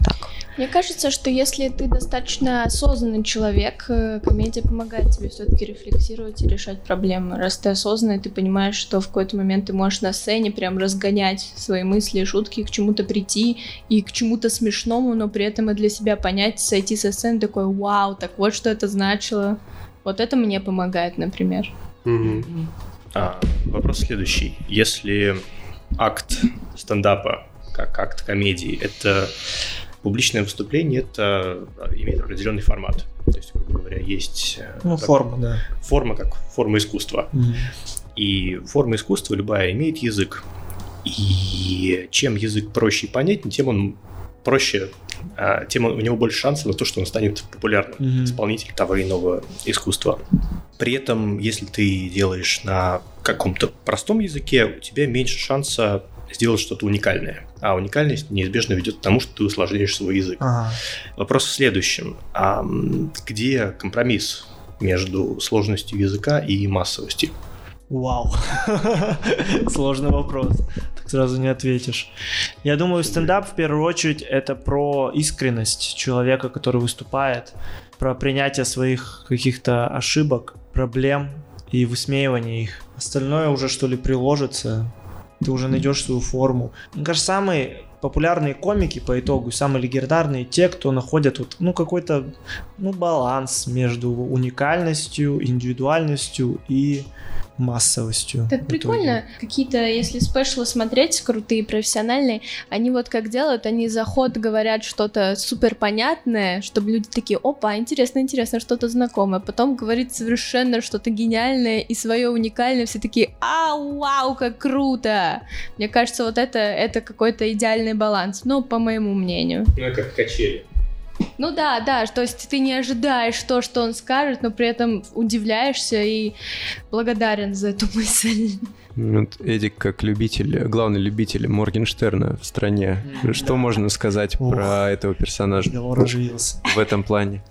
так. Мне кажется, что если ты достаточно осознанный человек, э, комедия помогает тебе все-таки рефлексировать и решать проблемы. Раз ты осознанный, ты понимаешь, что в какой-то момент ты можешь на сцене прям разгонять свои мысли шутки, к чему-то прийти и к чему-то смешному, но при этом и для себя понять, сойти со сцены такой, вау, так вот что это значило. Вот это мне помогает, например. Мгм. А, вопрос следующий. Если акт стендапа, как акт комедии, это публичное выступление, это имеет определенный формат. То есть, грубо говоря, есть э, Ну, так- форма, да. форма как форма искусства. Мгм. И форма искусства любая имеет язык. И чем язык проще и понятнее, тем он проще, тем у него больше шансов на то, что он станет популярным Мгм. исполнитель того или иного искусства. При этом, если ты делаешь на каком-то простом языке, у тебя меньше шанса сделать что-то уникальное. А уникальность неизбежно ведет к тому, что ты усложняешь свой язык. Ага. Вопрос в следующем. А где компромисс между сложностью языка и массовостью? Вау. Сложный вопрос. Сразу не ответишь. Я думаю, стендап в первую очередь это про искренность человека, который выступает, про принятие своих каких-то ошибок, проблем и высмеивание их. Остальное уже что ли приложится, ты уже найдешь свою форму. Мне кажется, самые популярные комики по итогу, самые легендарные те, кто находят вот, ну, какой-то ну, баланс между уникальностью, индивидуальностью и массовостью. Так прикольно, какие-то, если спешлы смотреть, крутые, профессиональные, они вот как делают, они за ход говорят что-то супер понятное, чтобы люди такие, опа, интересно, интересно, что-то знакомое, потом говорит совершенно что-то гениальное и свое уникальное, все такие, а, вау, как круто! Мне кажется, вот это, это какой-то идеальный баланс, ну, по моему мнению. Ну, как качели. Ну да, да, то есть ты не ожидаешь то, что он скажет, но при этом удивляешься и благодарен за эту мысль. Вот Эдик, как любитель, главный любитель Моргенштерна в стране, что можно сказать Ох. про этого персонажа в этом плане?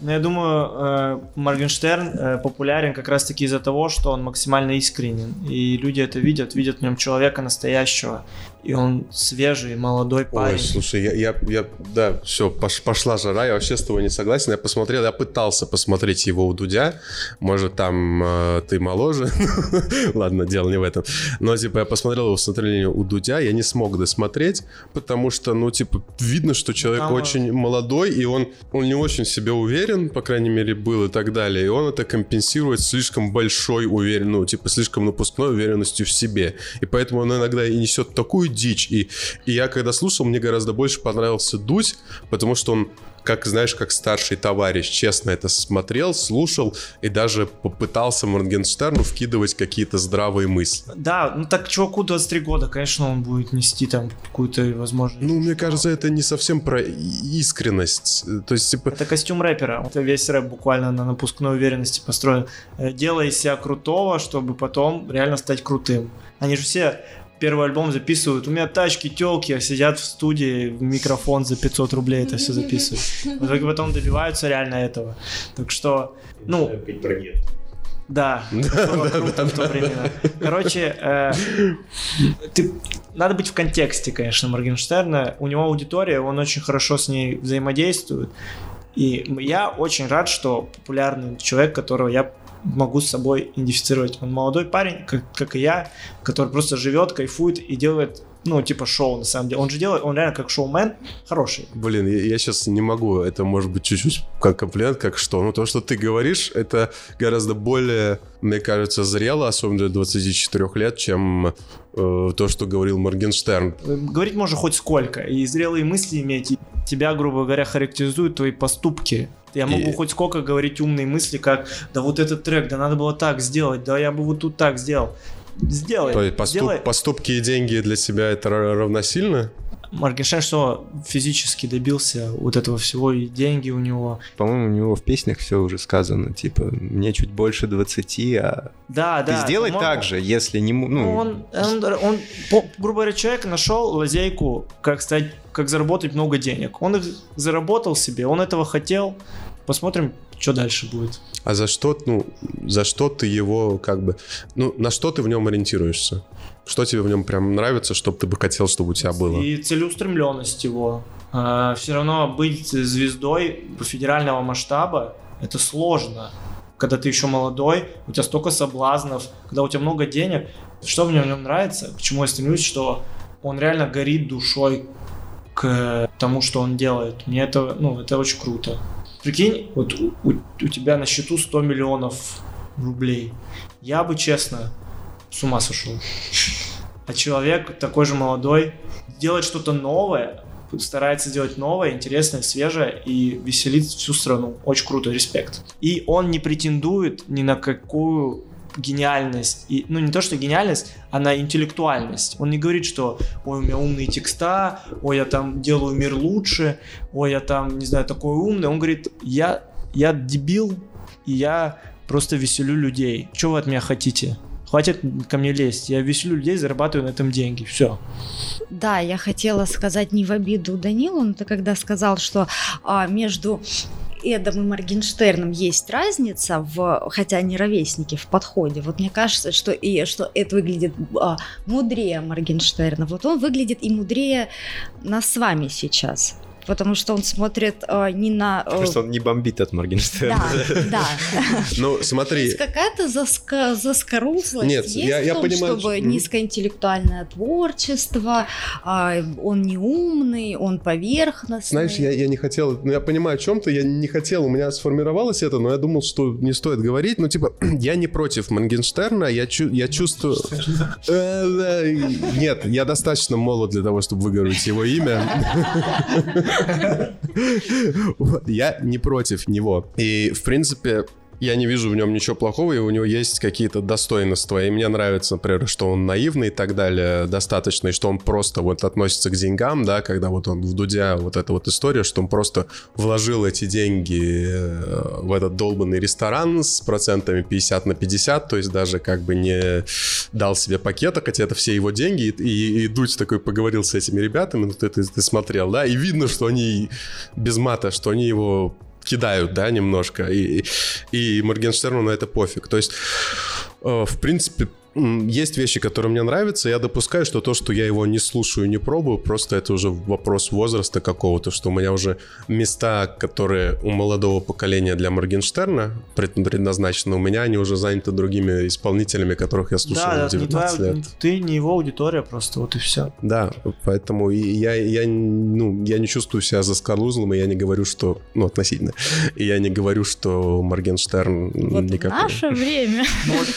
Ну, я думаю, э, Моргенштерн э, популярен как раз-таки из-за того, что он максимально искренен. И люди это видят, видят в нем человека настоящего. И он свежий, молодой парень. Ой, слушай, я, я, я да, все, пошла жара, я вообще с тобой не согласен. Я посмотрел, я пытался посмотреть его у Дудя. Может, там э, ты моложе. Ладно, дело не в этом. Но, типа, я посмотрел его выступление у Дудя, я не смог досмотреть, потому что, ну, типа, видно, что человек Там, очень молодой, и он, он не очень в себе уверен, по крайней мере, был и так далее. И он это компенсирует слишком большой уверен, ну, типа, слишком напускной уверенностью в себе. И поэтому он иногда и несет такую дичь. И, и я когда слушал, мне гораздо больше понравился Дудь, потому что он как, знаешь, как старший товарищ, честно это смотрел, слушал и даже попытался Моргенштерну вкидывать какие-то здравые мысли. Да, ну так чуваку 23 года, конечно, он будет нести там какую-то возможность. Ну, мне кажется, это не совсем про искренность. То есть, типа, Это костюм рэпера. Это весь рэп буквально на напускной уверенности построен. Э, Делай себя крутого, чтобы потом реально стать крутым. Они же все первый альбом записывают. У меня тачки, телки, а сидят в студии, в микрофон за 500 рублей это все записывают. В итоге потом добиваются реально этого. Так что, ну, да. Короче, э, ты, надо быть в контексте, конечно, Моргенштерна. У него аудитория, он очень хорошо с ней взаимодействует. И я очень рад, что популярный человек, которого я могу с собой идентифицировать. Он молодой парень, как, как и я, который просто живет, кайфует и делает, ну, типа шоу, на самом деле. Он же делает, он реально как шоумен хороший. блин, я, сейчас не могу, это может быть чуть-чуть как комплимент, как что. Но то, что ты говоришь, это гораздо более, мне кажется, зрело, особенно для 24 лет, чем э, то, что говорил Моргенштерн. Говорить можно хоть сколько, и зрелые мысли иметь, и тебя, грубо говоря, характеризуют твои поступки. Я могу И- хоть сколько говорить умные мысли, как да вот этот трек, да надо было так сделать, да я бы вот тут так сделал. Сделай. То есть поступ- сделай. поступки и деньги для тебя это ра- равносильно? Моргенштерн что физически добился вот этого всего, и деньги у него. По-моему, у него в песнях все уже сказано, типа, мне чуть больше 20, а Да, ты да. сделай по-моему, так же, если не... Ну, он, он, он, по- грубо говоря, человек нашел лазейку, как стать, как заработать много денег. Он их заработал себе, он этого хотел. Посмотрим, что дальше будет. А за что, ну, за что ты его как бы... Ну, на что ты в нем ориентируешься? Что тебе в нем прям нравится, чтобы ты бы хотел, чтобы у тебя было? И целеустремленность его. все равно быть звездой федерального масштаба это сложно. Когда ты еще молодой, у тебя столько соблазнов, когда у тебя много денег. Что мне в нем нравится, к чему я стремлюсь, что он реально горит душой к тому, что он делает. Мне это, ну, это очень круто. Прикинь, вот у, у- у тебя на счету 100 миллионов рублей. Я бы, честно, с ума сошел. А человек такой же молодой делает что-то новое, старается делать новое, интересное, свежее и веселит всю страну. Очень круто, респект. И он не претендует ни на какую гениальность. И, ну, не то, что гениальность, а на интеллектуальность. Он не говорит, что ой, у меня умные текста, ой, я там делаю мир лучше, ой, я там, не знаю, такой умный. Он говорит, я, я дебил, и я просто веселю людей. Что вы от меня хотите? Хватит ко мне лезть. Я веселю людей, зарабатываю на этом деньги. Все. Да, я хотела сказать не в обиду Данилу, но ты когда сказал, что а, между Эдом и Моргенштерном есть разница, в, хотя они ровесники в подходе. Вот мне кажется, что и что Эд выглядит а, мудрее Моргенштерна. Вот он выглядит и мудрее нас с вами сейчас. Потому что он смотрит э, не на... э, Просто он не бомбит от Моргенштерна. Да, да. Ну, смотри, есть какая-то заска- заскорузлость Нет, есть я- в я том, понимаю, чтобы что- низкоинтеллектуальное творчество, а, он не умный, он поверхностный. знаешь, я, я не хотел, ну, я понимаю о чем-то, я не хотел, у меня сформировалось это, но я думал, что не стоит говорить. Ну, типа, я не против Моргенштерна, я, чу- я чувствую... Э, да, Нет, я достаточно молод для того, чтобы выговорить его имя. Я не против него. И, в принципе, я не вижу в нем ничего плохого, и у него есть какие-то достоинства. И мне нравится, например, что он наивный и так далее, достаточно, и что он просто вот относится к деньгам, да, когда вот он в Дудя, вот эта вот история, что он просто вложил эти деньги э, в этот долбанный ресторан с процентами 50 на 50, то есть даже как бы не дал себе пакета, хотя это все его деньги, и, и Дудь такой поговорил с этими ребятами, ну ты, ты, ты смотрел, да, и видно, что они без мата, что они его кидают, да, немножко, и, и Моргенштерну на это пофиг. То есть, э, в принципе, есть вещи, которые мне нравятся. Я допускаю, что то, что я его не слушаю, не пробую, просто это уже вопрос возраста какого-то, что у меня уже места, которые у молодого поколения для Моргенштерна пред- предназначены, у меня они уже заняты другими исполнителями, которых я слушал Да, в да, не твоя- 19 лет. ты не его аудитория просто, вот и все. Да, поэтому я, я, ну, я не чувствую себя заскорузлым, и я не говорю, что... Ну, относительно. И я не говорю, что Моргенштерн Вот в никакой. наше время. Ну вот,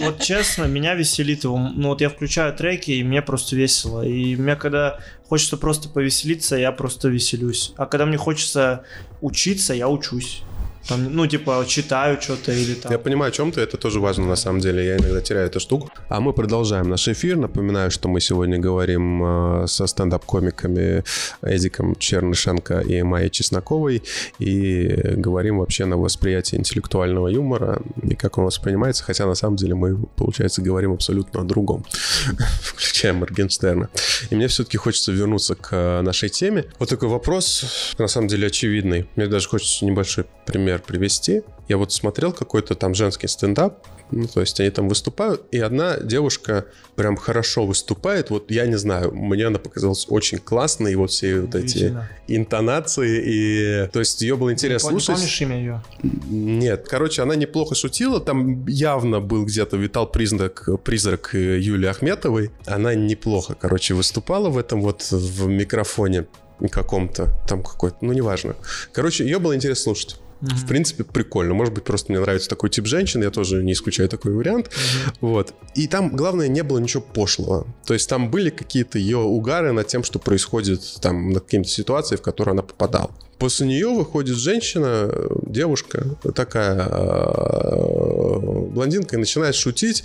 вот честно, меня веселит его. Ну вот я включаю треки, и мне просто весело. И мне когда хочется просто повеселиться, я просто веселюсь. А когда мне хочется учиться, я учусь. Там, ну, типа, читаю что-то или там... Я понимаю, о чем ты, это тоже важно на самом деле. Я иногда теряю эту штуку. А мы продолжаем наш эфир. Напоминаю, что мы сегодня говорим э, со стендап-комиками Эдиком Чернышенко и Майей Чесноковой. И говорим вообще на восприятие интеллектуального юмора и как он воспринимается. Хотя на самом деле мы, получается, говорим абсолютно о другом. Включая Моргенштерна. И мне все-таки хочется вернуться к э, нашей теме. Вот такой вопрос, на самом деле, очевидный. Мне даже хочется небольшой пример привести. Я вот смотрел какой-то там женский стендап, ну, то есть они там выступают, и одна девушка прям хорошо выступает. Вот я не знаю, мне она показалась очень классной, и вот все вот эти интонации, и... То есть ее было интересно слушать. Помнишь имя ее? Нет, короче, она неплохо шутила. Там явно был где-то витал признак, призрак э, Юлии Ахметовой. Она неплохо, короче, выступала в этом вот в микрофоне каком-то. Там какой-то, ну, неважно. Короче, ее было интересно слушать. В принципе, прикольно. Может быть, просто мне нравится такой тип женщин, я тоже не исключаю такой вариант. Вот. И там, главное, не было ничего пошлого. То есть там были какие-то ее угары над тем, что происходит там, над какими-то ситуациями, в которые она попадала. После нее выходит женщина, девушка, такая э, блондинка, и начинает шутить.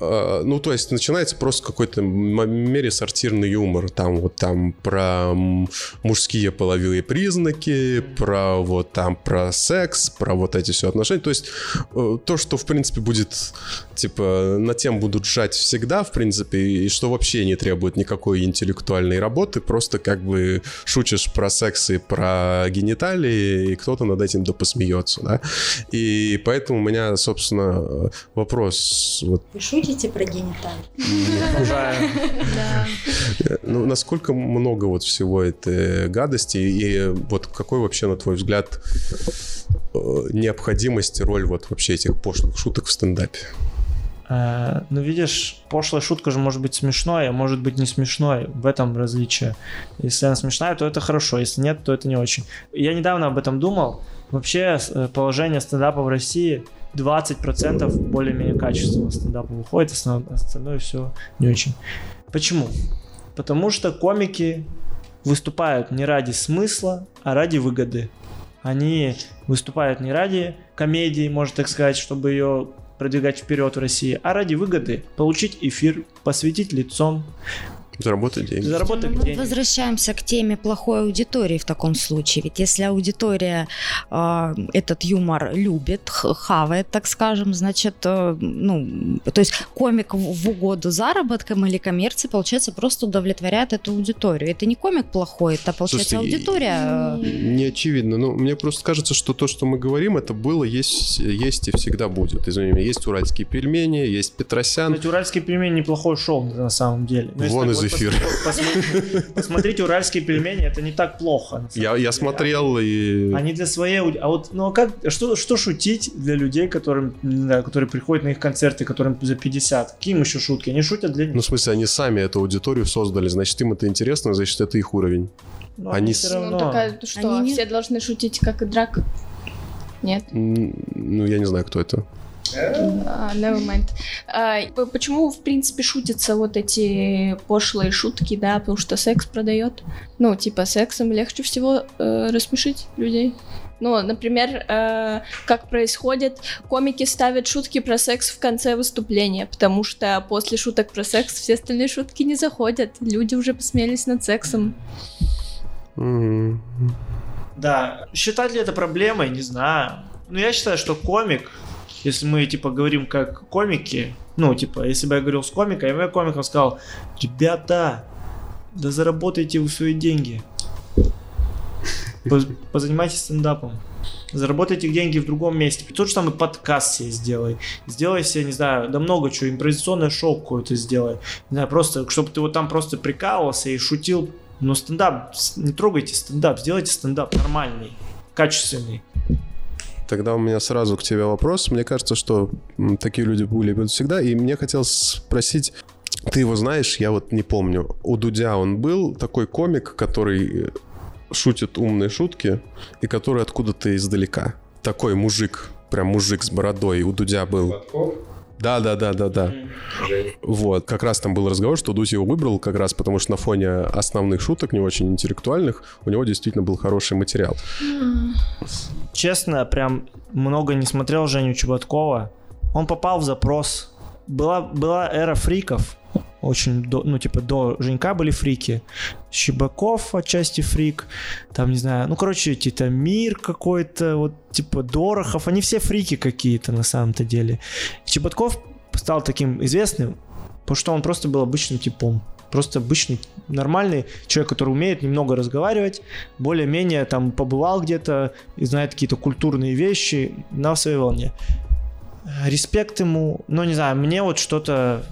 Э, Ну, то есть начинается просто какой-то мере сортирный юмор. Там вот там про мужские половые признаки, про вот там про секс, про вот эти все отношения. То есть э, то, что в принципе будет типа на тем будут жать всегда, в принципе, и что вообще не требует никакой интеллектуальной работы, просто как бы шутишь про секс и про гениталии, и кто-то над этим да посмеется, да. И поэтому у меня, собственно, вопрос вот Вы шутите про гениталии? Ну, насколько много вот всего этой гадости, и вот какой вообще, на твой взгляд, э, необходимость, роль вот вообще этих пошлых шуток в стендапе? Э, Ну, видишь, пошлая шутка же может быть смешной, а может быть не смешной. В этом различие. Если она смешная, то это хорошо, если нет, то это не очень. Я недавно об этом думал. Вообще, э, положение стендапа в России 20% более-менее качественного стендапа выходит, остальное все не очень. Почему? Потому что комики выступают не ради смысла, а ради выгоды. Они выступают не ради комедии, можно так сказать, чтобы ее продвигать вперед в России, а ради выгоды получить эфир, посвятить лицом, Заработать деньги. заработать Ну, Мы денег. возвращаемся к теме плохой аудитории в таком случае. Ведь если аудитория э, этот юмор любит, хавает, так скажем, значит, э, ну, то есть комик в, в угоду заработкам или коммерции, получается, просто удовлетворяет эту аудиторию. Это не комик плохой, это, получается, Слушайте, аудитория. э, Не очевидно. Ну, мне просто кажется, что то, что мы говорим, это было, есть, есть и всегда будет. Извини меня, есть уральские пельмени, есть Петросян. Кстати, уральские пельмени неплохое шоу на самом деле. Но если Вон из вот эфир. Посмотрите, уральские пельмени, это не так плохо. Я, я смотрел и... Они для своей... А вот, ну а как, что, что шутить для людей, которым, знаю, которые приходят на их концерты, которым за 50? Какие им еще шутки? Они шутят для них. Ну, в смысле, они сами эту аудиторию создали, значит, им это интересно, значит, это их уровень. Но они всё с- равно. Ну, такая, что, Они не- все должны шутить, как и драк? Нет? Ну, я не знаю, кто это. А, never mind. А, почему, в принципе, шутятся вот эти пошлые шутки, да, потому что секс продает. Ну, типа, сексом легче всего э, рассмешить людей. Ну, например, э, как происходит, комики ставят шутки про секс в конце выступления, потому что после шуток про секс все остальные шутки не заходят. Люди уже посмеялись над сексом. Да, считать ли это проблемой, не знаю. Но я считаю, что комик, если мы, типа, говорим как комики, ну, типа, если бы я говорил с комиком, я бы комикам сказал, ребята, да заработайте вы свои деньги. Поз- Позанимайтесь стендапом. Заработайте деньги в другом месте. Тот же самый подкаст себе сделай. Сделай себе, не знаю, да много чего, импровизационное шоу какое-то сделай. Не знаю, просто, чтобы ты вот там просто прикалывался и шутил. Но стендап, не трогайте стендап, сделайте стендап нормальный, качественный. Тогда у меня сразу к тебе вопрос. Мне кажется, что такие люди были будут всегда. И мне хотелось спросить, ты его знаешь, я вот не помню. У Дудя он был такой комик, который э, шутит умные шутки и который откуда-то издалека. Такой мужик, прям мужик с бородой. У Дудя был. Да, да, да, да, да. Вот, как раз там был разговор, что Дудь его выбрал как раз потому, что на фоне основных шуток, не очень интеллектуальных, у него действительно был хороший материал. Честно, прям много не смотрел Женю Чеботкова. Он попал в запрос. Была, была эра фриков. Очень, до- ну, типа, до Женька были фрики. Щебаков отчасти фрик. Там, не знаю, ну, короче, типа, Мир какой-то, вот, типа, Дорохов. Они все фрики какие-то на самом-то деле. Чеботков стал таким известным, потому что он просто был обычным типом. Просто обычный, нормальный человек, который умеет немного разговаривать, более-менее там побывал где-то и знает какие-то культурные вещи на своей волне. Респект ему, ну не знаю, мне вот что-то,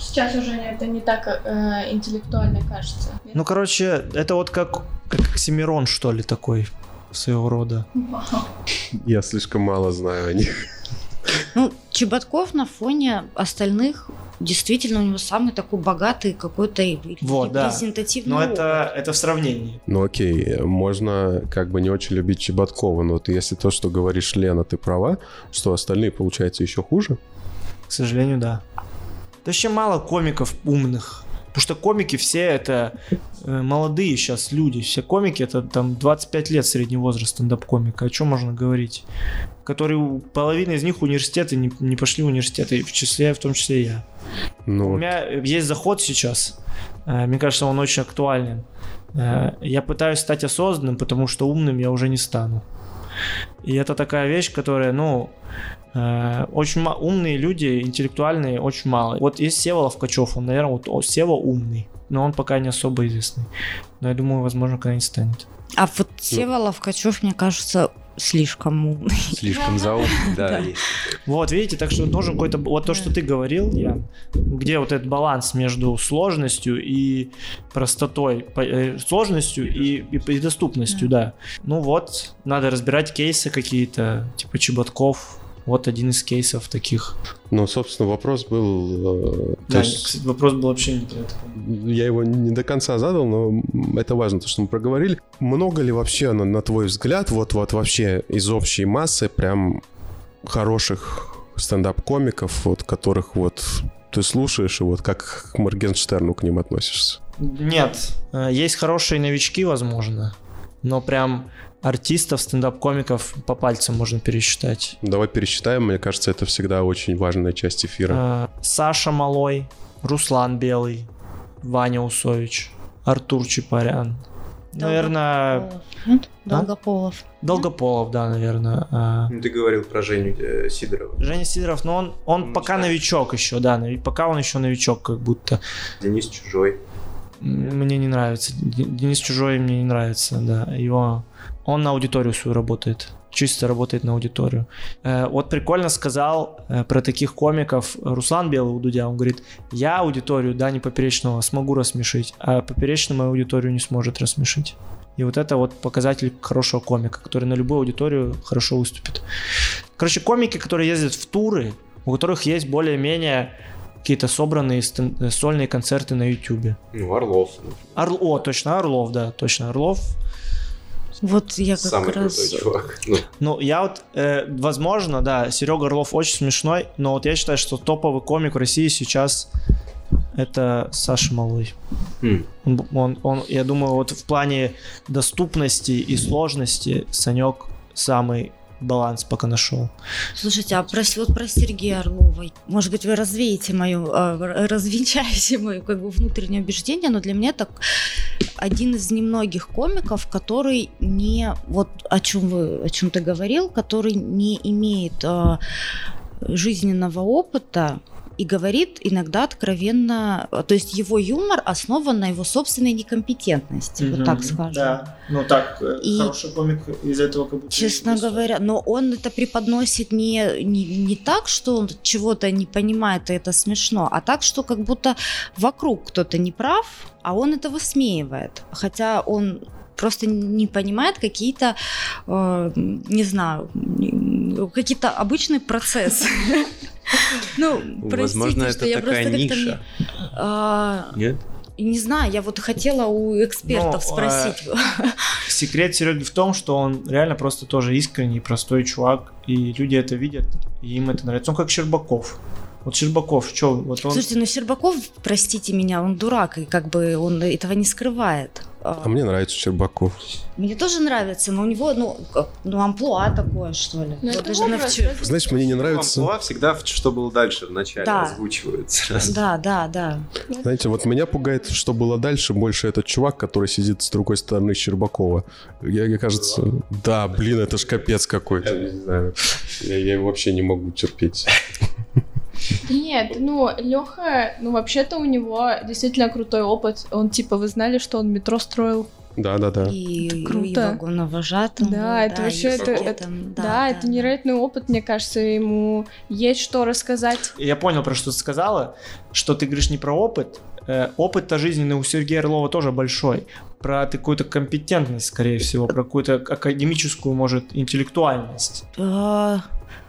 Сейчас уже это не так э, интеллектуально кажется. ну короче, это вот как, как Оксимирон что ли такой своего рода. Я слишком мало знаю о них. Ну, Чеботков на фоне остальных действительно у него самый такой богатый какой-то Вот, да. репрезентативный Но опыт. это, это в сравнении. Ну окей, можно как бы не очень любить Чеботкова, но вот если то, что говоришь, Лена, ты права, что остальные, получается, еще хуже? К сожалению, да. Да вообще мало комиков умных. Потому что комики все это э, молодые сейчас люди. Все комики это там 25 лет средний возраст стендап-комика. О чем можно говорить? Которые у- половина из них университеты не, не пошли в университеты, в числе, в том числе и я. Ну, У меня есть заход сейчас. Э, Мне кажется, он очень актуален. Э, Я пытаюсь стать осознанным, потому что умным я уже не стану. И это такая вещь, которая, ну, э, очень ма- умные люди, интеллектуальные, очень мало. Вот есть Сева Ловкачев, он, наверное, вот Сева умный, но он пока не особо известный. Но я думаю, возможно, когда-нибудь станет. А вот Сева Ловкачев, мне кажется, слишком умный. Слишком заумный, да. Вот, видите, так что нужен какой-то... Вот то, что ты говорил, Ян, где вот этот баланс между сложностью и простотой, э, сложностью и, и, и доступностью, да. Ну вот, надо разбирать кейсы какие-то, типа Чеботков. Вот один из кейсов таких. ну, собственно, вопрос был... э, Да, есть кстати, вопрос был вообще не про это. я его не до конца задал, но это важно, то, что мы проговорили. Много ли вообще, на, на твой взгляд, вот, вот вообще из общей массы прям хороших стендап-комиков, вот, которых вот ты слушаешь, и вот как к Моргенштерну к ним относишься? Нет, э, есть хорошие новички, возможно, но прям артистов, стендап-комиков по пальцам можно пересчитать. Давай пересчитаем, мне кажется, это всегда очень важная часть эфира. Э, Саша Малой, Руслан Белый, Ваня Усович, Артур Чапарян. Наверное, Долгополов. Нет? А? Долгополов. Долгополов, да, наверное. А, Ну, Ты говорил про Женю э, Сидорова. Женя Сидоров, но он, он Ну, пока да. новичок еще, да, пока он еще новичок, как будто. Денис Чужой. Мне не нравится. Денис Чужой мне не нравится, да. Его... Он на аудиторию свою работает. чисто работает на аудиторию. Э, вот прикольно сказал э, про таких комиков Руслан Белый у Дудя. Он говорит, я аудиторию Дани Поперечного смогу рассмешить, а Поперечный мою аудиторию не сможет рассмешить. И вот это вот показатель хорошего комика, который на любую аудиторию хорошо выступит. Короче, комики, которые ездят в туры, у которых есть более-менее какие-то собранные э, сольные концерты на YouTube. Ну, Орлов. Орл... О, точно, Орлов, да, точно, Орлов. Вот я как Самый раз... крутой чувак. Ну, Ну, я вот, э, возможно, да, Серега Орлов очень смешной, но вот я считаю, что топовый комик в России сейчас это Саша Малой. Хм. Он, он, он, я думаю, вот в плане доступности и сложности Санек самый баланс пока нашел. Слушайте, а про, вот про Сергея Орлова, может быть, вы развеете мою, э, развенчаете мое как бы внутреннее убеждение, но для меня это один из немногих комиков, который не, вот о чем вы, о чем ты говорил, который не имеет э, жизненного опыта и говорит иногда откровенно, то есть его юмор основан на его собственной некомпетентности, вот так скажем. Да, ну так, э, И- хороший комик из этого как будто... Честно говоря, но он это преподносит не, не, не так, что он чего-то не понимает, и это смешно, а так, что как будто вокруг кто-то не прав, а он это высмеивает. Хотя он просто не понимает какие-то, э, не знаю, какие-то обычные процессы. Ну, Возможно, простите, это что я такая ниша. А, Нет? Не знаю, я вот хотела у экспертов Ну, спросить. Секрет Сереги в том, что он реально просто тоже искренний, простой чувак, и люди это видят, и им это нравится. Он как Щербаков. Вот Щербаков, что, вот он... Слушайте, ну Щербаков, простите меня, он дурак, и как бы он этого не скрывает. А мне нравится Щербаков. Мне тоже нравится, но у него, ну, ну амплуа такое, что ли. Ну, Вот даже на Знаешь, мне не нравится... Амплуа всегда, что было дальше в начале, Да. озвучивается. Да, да, да. Знаете, вот меня пугает, что было дальше, больше этот чувак, который сидит с другой стороны Щербакова. Я, мне кажется, да, блин, это ж капец какой-то, не знаю. Я, я его вообще не могу терпеть. Нет, ну, Леха, ну, вообще-то у него действительно крутой опыт. Он, типа, вы знали, что он метро строил? Да-да-да. И, и Круто. вагоновожатым. Да, был, это вообще- и это- это- там, Да, это невероятный опыт, мне кажется, ему есть что рассказать. Я понял, про что ты сказала, что ты говоришь не про опыт. Э, Опыт-то жизненный у Сергея Орлова тоже большой. Про какую-то компетентность, скорее всего, про какую-то академическую, может, интеллектуальность. А,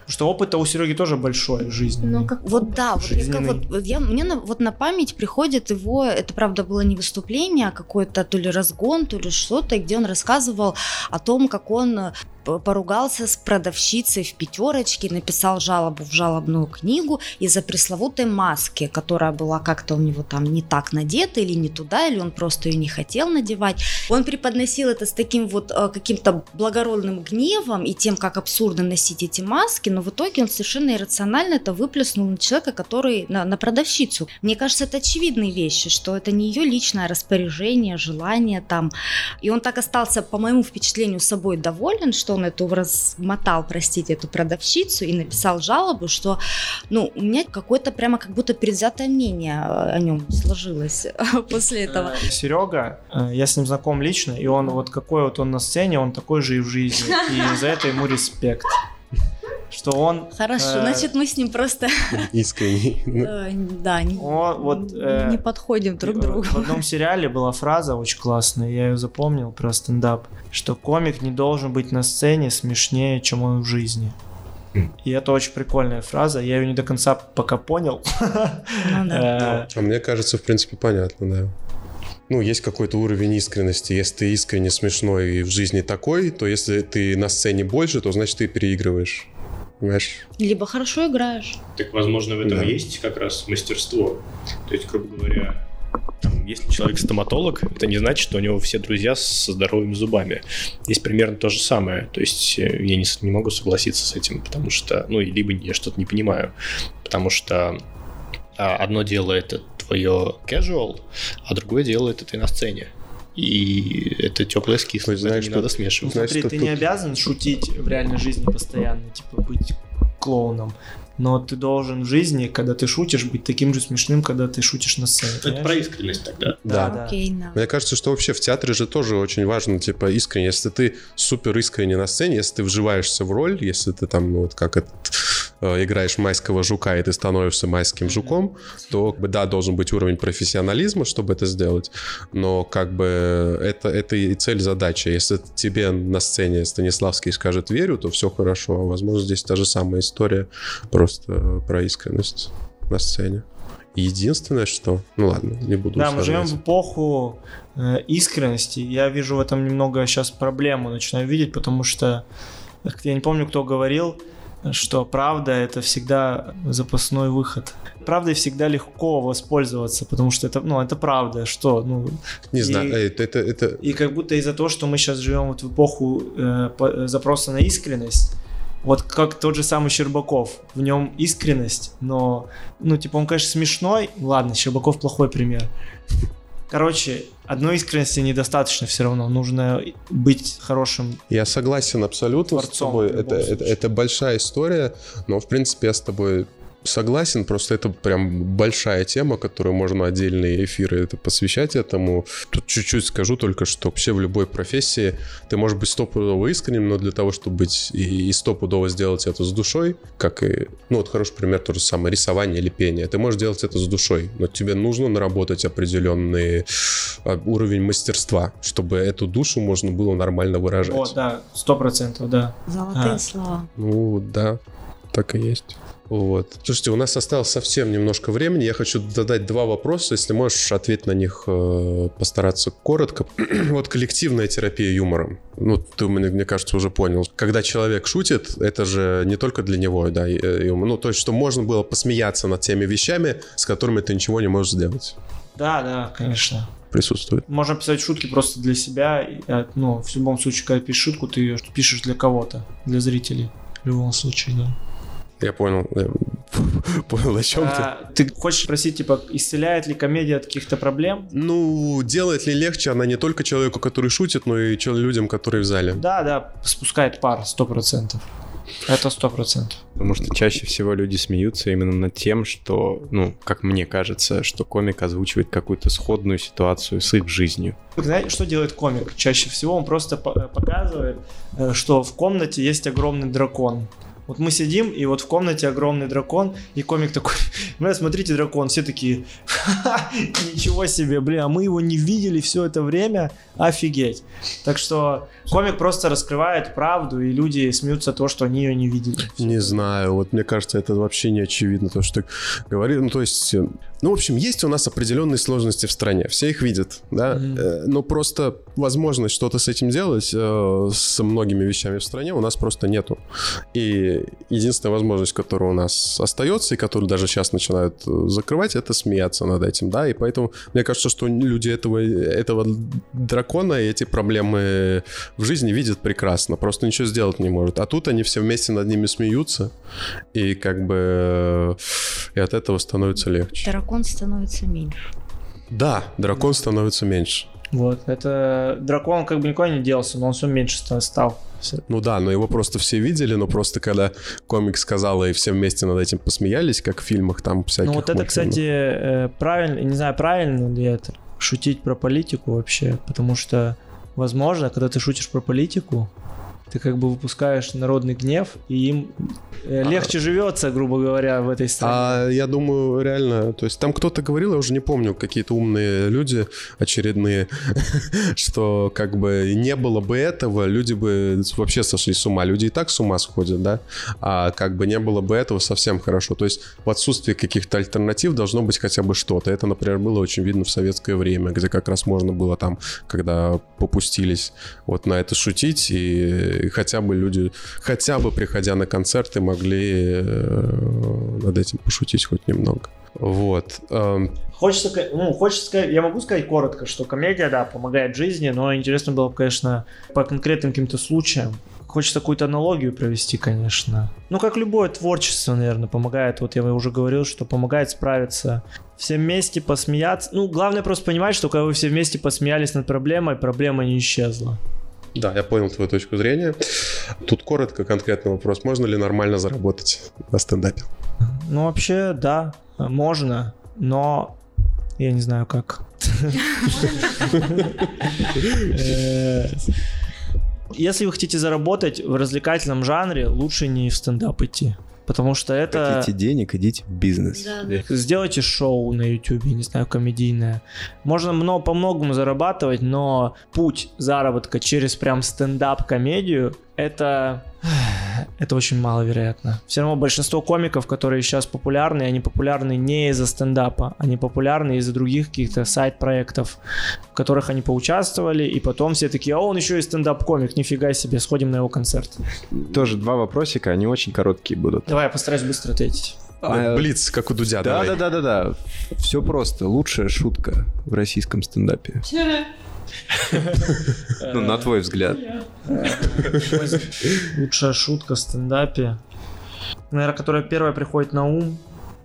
Потому что опыт-то у Сереги тоже большой в жизни. Ну, как Вот да, вот, я, как вот, вот я, мне на, вот на память приходит его, это правда было не выступление, а какой-то то ли разгон, то ли что-то, где он рассказывал о том, как он поругался с продавщицей в пятерочке, написал жалобу в жалобную книгу из-за пресловутой маски, которая была как-то у него там не так надета или не туда, или он просто ее не хотел надевать. Он преподносил это с таким вот э, каким-то благородным гневом и тем, как абсурдно носить эти маски, но в итоге он совершенно иррационально это выплеснул на человека, который на, на продавщицу. Мне кажется, это очевидные вещи, что это не ее личное распоряжение, желание там. И он так остался, по моему впечатлению, собой доволен, что он эту размотал, простите, эту продавщицу и написал жалобу, что, ну, у меня какое-то прямо как будто предвзятое мнение о нем сложилось после этого. Серега, э, я с ним знаком лично, и он вот какой вот он на сцене, он такой же и в жизни. И за это ему респект. Что он... Хорошо, э, значит, мы с ним просто, Искренний. Ну, э, да, не, О, вот, э, не подходим друг к другу. В одном сериале была фраза очень классная, я ее запомнил про стендап, что комик не должен быть на сцене смешнее, чем он в жизни. И это очень прикольная фраза, я ее не до конца пока понял. Ну да. Э, А мне кажется, в принципе, понятно, да. Ну, есть какой-то уровень искренности. Если ты искренне смешной и в жизни такой, то если ты на сцене больше, то значит ты переигрываешь. Понимаешь? Либо хорошо играешь. Так, возможно, в этом Да. и есть как раз мастерство. То есть, грубо говоря, там, если человек стоматолог, это не значит, что у него все друзья со здоровыми зубами. Здесь примерно то же самое. То есть э, я не, не могу согласиться с этим, потому что, ну, и либо я что-то не понимаю. Потому что а, одно дело это твое casual, а другое дело это ты на сцене. И это теплое с кислым, То есть, знаешь, это не что- надо смешивать. Знаешь, Смотри, ты тут- не обязан шутить в реальной жизни постоянно, типа быть клоуном. но ты должен в жизни, когда ты шутишь, быть таким же смешным, когда ты шутишь на сцене. Это понимаешь? про искренность тогда. Да, Да. Окей, да. Мне кажется, что вообще в театре же тоже очень важно, типа, искренне. Если ты супер искренне на сцене, если ты вживаешься в роль, если ты там, ну, вот как этот, э, играешь майского жука, и ты становишься майским жуком, то, как бы, да, должен быть уровень профессионализма, чтобы это сделать, но, как бы, это, это и цель задачи. Если тебе на сцене Станиславский скажет «верю», то все хорошо. А, Возможно, здесь та же самая история, просто э, про искренность на сцене. Единственное, что... Ну ладно, не буду Да, мы живем в эпоху э, искренности. Я вижу в этом немного сейчас проблему, начинаю видеть, потому что я не помню, кто говорил, что правда это всегда запасной выход. Правдой всегда легко воспользоваться, потому что это, ну, это правда, что, ну, Не И- знаю, это, это, это- и как будто из-за того, что мы сейчас живем вот в эпоху э, по- запроса на искренность, вот как тот же самый Щербаков, в нем искренность, но, ну, типа, он, конечно, смешной, ладно, Щербаков плохой пример. Короче, одной искренности недостаточно все равно, нужно быть хорошим. Я согласен абсолютно с тобой. Это, это, это большая история, но, в принципе, я с тобой согласен, просто это прям большая тема, которую можно отдельные эфиры это посвящать этому. Тут чуть-чуть скажу только, что вообще в любой профессии ты можешь быть стопудово искренним, но для того, чтобы быть и, и стопудово сделать это с душой, как и, ну вот хороший пример, то же самое, рисование или пение, ты можешь делать это с душой, но тебе нужно наработать определенный а, уровень мастерства, чтобы эту душу можно было нормально выражать. Вот, да, сто процентов, да. Золотые А. слова. Ну, да, так и есть. Вот. Слушайте, у нас осталось совсем немножко времени. Я хочу задать два вопроса. Если можешь ответить на них, э, постараться коротко. вот коллективная терапия юмором. Ну, ты, мне, мне кажется, уже понял. Когда человек шутит, это же не только для него, да, э, юмор. Ну, то есть, что можно было посмеяться над теми вещами, с которыми ты ничего не можешь сделать. Да, да, конечно. Присутствует. Можно писать шутки просто для себя. э, Ну, в любом случае, когда пишешь шутку, ты ее пишешь для кого-то, для зрителей. В любом случае, да. Я понял. Я понял, о чем ты. А, ты хочешь спросить, типа, исцеляет ли комедия от каких-то проблем? Ну, делает ли легче она не только человеку, который шутит, но и людям, которые в зале? Да, да, спускает пар, сто процентов. Это сто процентов. Потому что чаще всего люди смеются именно над тем, что, ну, как мне кажется, что комик озвучивает какую-то сходную ситуацию с их жизнью. Знаете, что делает комик? Чаще всего он просто по- э, показывает, э, что в комнате есть огромный дракон. Вот мы сидим, и вот в комнате огромный дракон, и комик такой, бля, смотрите, дракон, все такие, «Ха-ха, ничего себе, бля, мы его не видели все это время, офигеть. Так что комик просто раскрывает правду, и люди смеются того, что они ее не видели. Не знаю, вот мне кажется, это вообще не очевидно, то, что ты говоришь. Ну, то есть, э, ну, в общем, есть у нас определенные сложности в стране, все их видят, да. Э, но просто возможность что-то с этим делать, э, с многими вещами в стране у нас просто нету. И единственная возможность, которая у нас остается, и которую даже сейчас начинают э, закрывать, это смеяться над этим, да, и поэтому мне кажется, что люди этого, этого дракона и эти проблемы в жизни видят прекрасно, просто ничего сделать не может. А тут они все вместе над ними смеются, и как бы э, и от этого становится легче. Дракон становится меньше. Да, дракон становится меньше. Вот, это дракон как бы никуда не делся, но он все меньше ста- стал. Ну да, но его просто все видели, но просто когда комик сказал, и все вместе над этим посмеялись, как в фильмах там всяких. Ну вот это, мультфильмов. кстати, э, правильно, не знаю, правильно ли это, шутить про политику вообще, потому что, возможно, когда ты шутишь про политику, ты как бы выпускаешь народный гнев, и им э, легче живется, грубо говоря, в этой стране. А я думаю, реально, то есть там кто-то говорил, я уже не помню, какие-то умные люди очередные, что как бы не было бы этого, люди бы вообще сошли с ума. Люди и так с ума сходят, да? А как бы не было бы этого совсем хорошо. То есть в отсутствии каких-то альтернатив должно быть хотя бы что-то. Это, например, было очень видно в советское время, где как раз можно было там, когда попустились вот на это шутить, и хотя бы люди, хотя бы приходя на концерты, могли э, над этим пошутить хоть немного. Вот. Эм, Хочется, ну, хочется сказать, я могу сказать коротко, что комедия, да, помогает жизни, но интересно было бы, конечно, по конкретным каким-то случаям. Хочется какую-то аналогию провести, конечно. Ну, как любое творчество, наверное, помогает. Вот я уже говорил, что помогает справиться. Все вместе посмеяться. Ну, главное просто понимать, что когда вы все вместе посмеялись над проблемой, проблема не исчезла. Да, я понял твою точку зрения. Тут коротко, конкретный вопрос. Можно ли нормально заработать на стендапе? Ну, вообще, да, можно, но я не знаю как. Э, Если вы хотите заработать в развлекательном жанре, лучше не в стендап идти. Потому что это... Хотите денег, идите в бизнес. Сделайте шоу на YouTube, не знаю, комедийное. Можно много, по-многому зарабатывать, но путь заработка через прям стендап-комедию это, это очень маловероятно. Все равно большинство комиков, которые сейчас популярны, они популярны не из-за стендапа, они популярны из-за других каких-то сайт-проектов, в которых они поучаствовали, и потом все такие, а он еще и стендап-комик, нифига себе, сходим на его концерт. Тоже два вопросика, они очень короткие будут. Давай, я постараюсь быстро ответить. А, Блиц, как у Дудя, Да, давай. да, да, да, да. Все просто. Лучшая шутка в российском стендапе. Ну, на твой взгляд. Лучшая шутка в стендапе. Наверное, которая первая приходит на ум.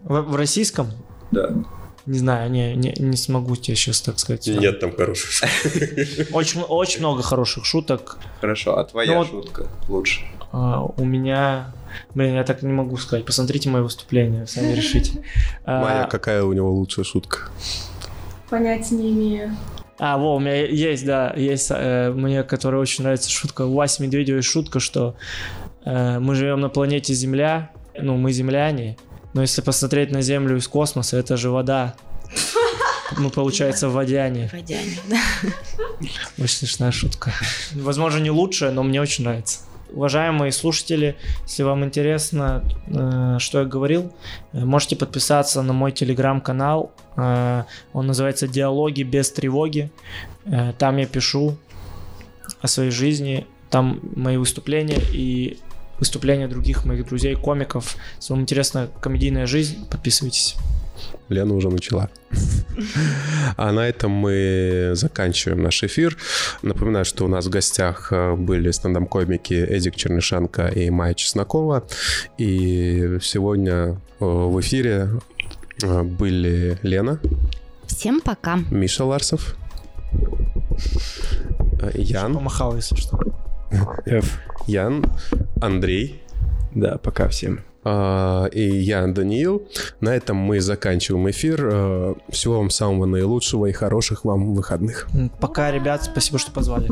В, российском? Да. Не знаю, не, не, не смогу тебе сейчас так сказать. Нет там хороших. Очень, очень много хороших шуток. Хорошо, а твоя Ну вот- шутка лучше? А, у меня... Блин, я так не могу сказать. Посмотрите мое выступление, сами решите. А, Майя, какая у него лучшая шутка? Понятия не имею. А, во, у меня есть, да, есть э, мне, которая очень нравится шутка. У Васи Медведевой шутка, что э, мы живем на планете Земля, ну, мы земляне, но если посмотреть на Землю из космоса, это же вода. Мы, получается, водяне. Водяне, да. Очень смешная шутка. Возможно, не лучшая, но мне очень нравится. Уважаемые слушатели, если вам интересно, э, что я говорил, э, можете подписаться на мой телеграм-канал. Э, он называется «Диалоги без тревоги». Там я пишу о своей жизни, там мои выступления и выступления других моих друзей, комиков. Если вам интересна комедийная жизнь, подписывайтесь. Лена уже начала. А на этом мы заканчиваем наш эфир. Напоминаю, что у нас в гостях э, были стендап-комики Эдик Чернышенко и Майя Чеснокова. И сегодня э, в эфире э, были Лена, Всем пока. Миша Ларсов, Ян, Помахал, если что. F. Ян, Андрей Да, пока всем. А, и я, Даниил. На этом мы заканчиваем эфир. Э, Всего вам самого наилучшего и хороших вам выходных. Пока, ребят, спасибо, что позвали.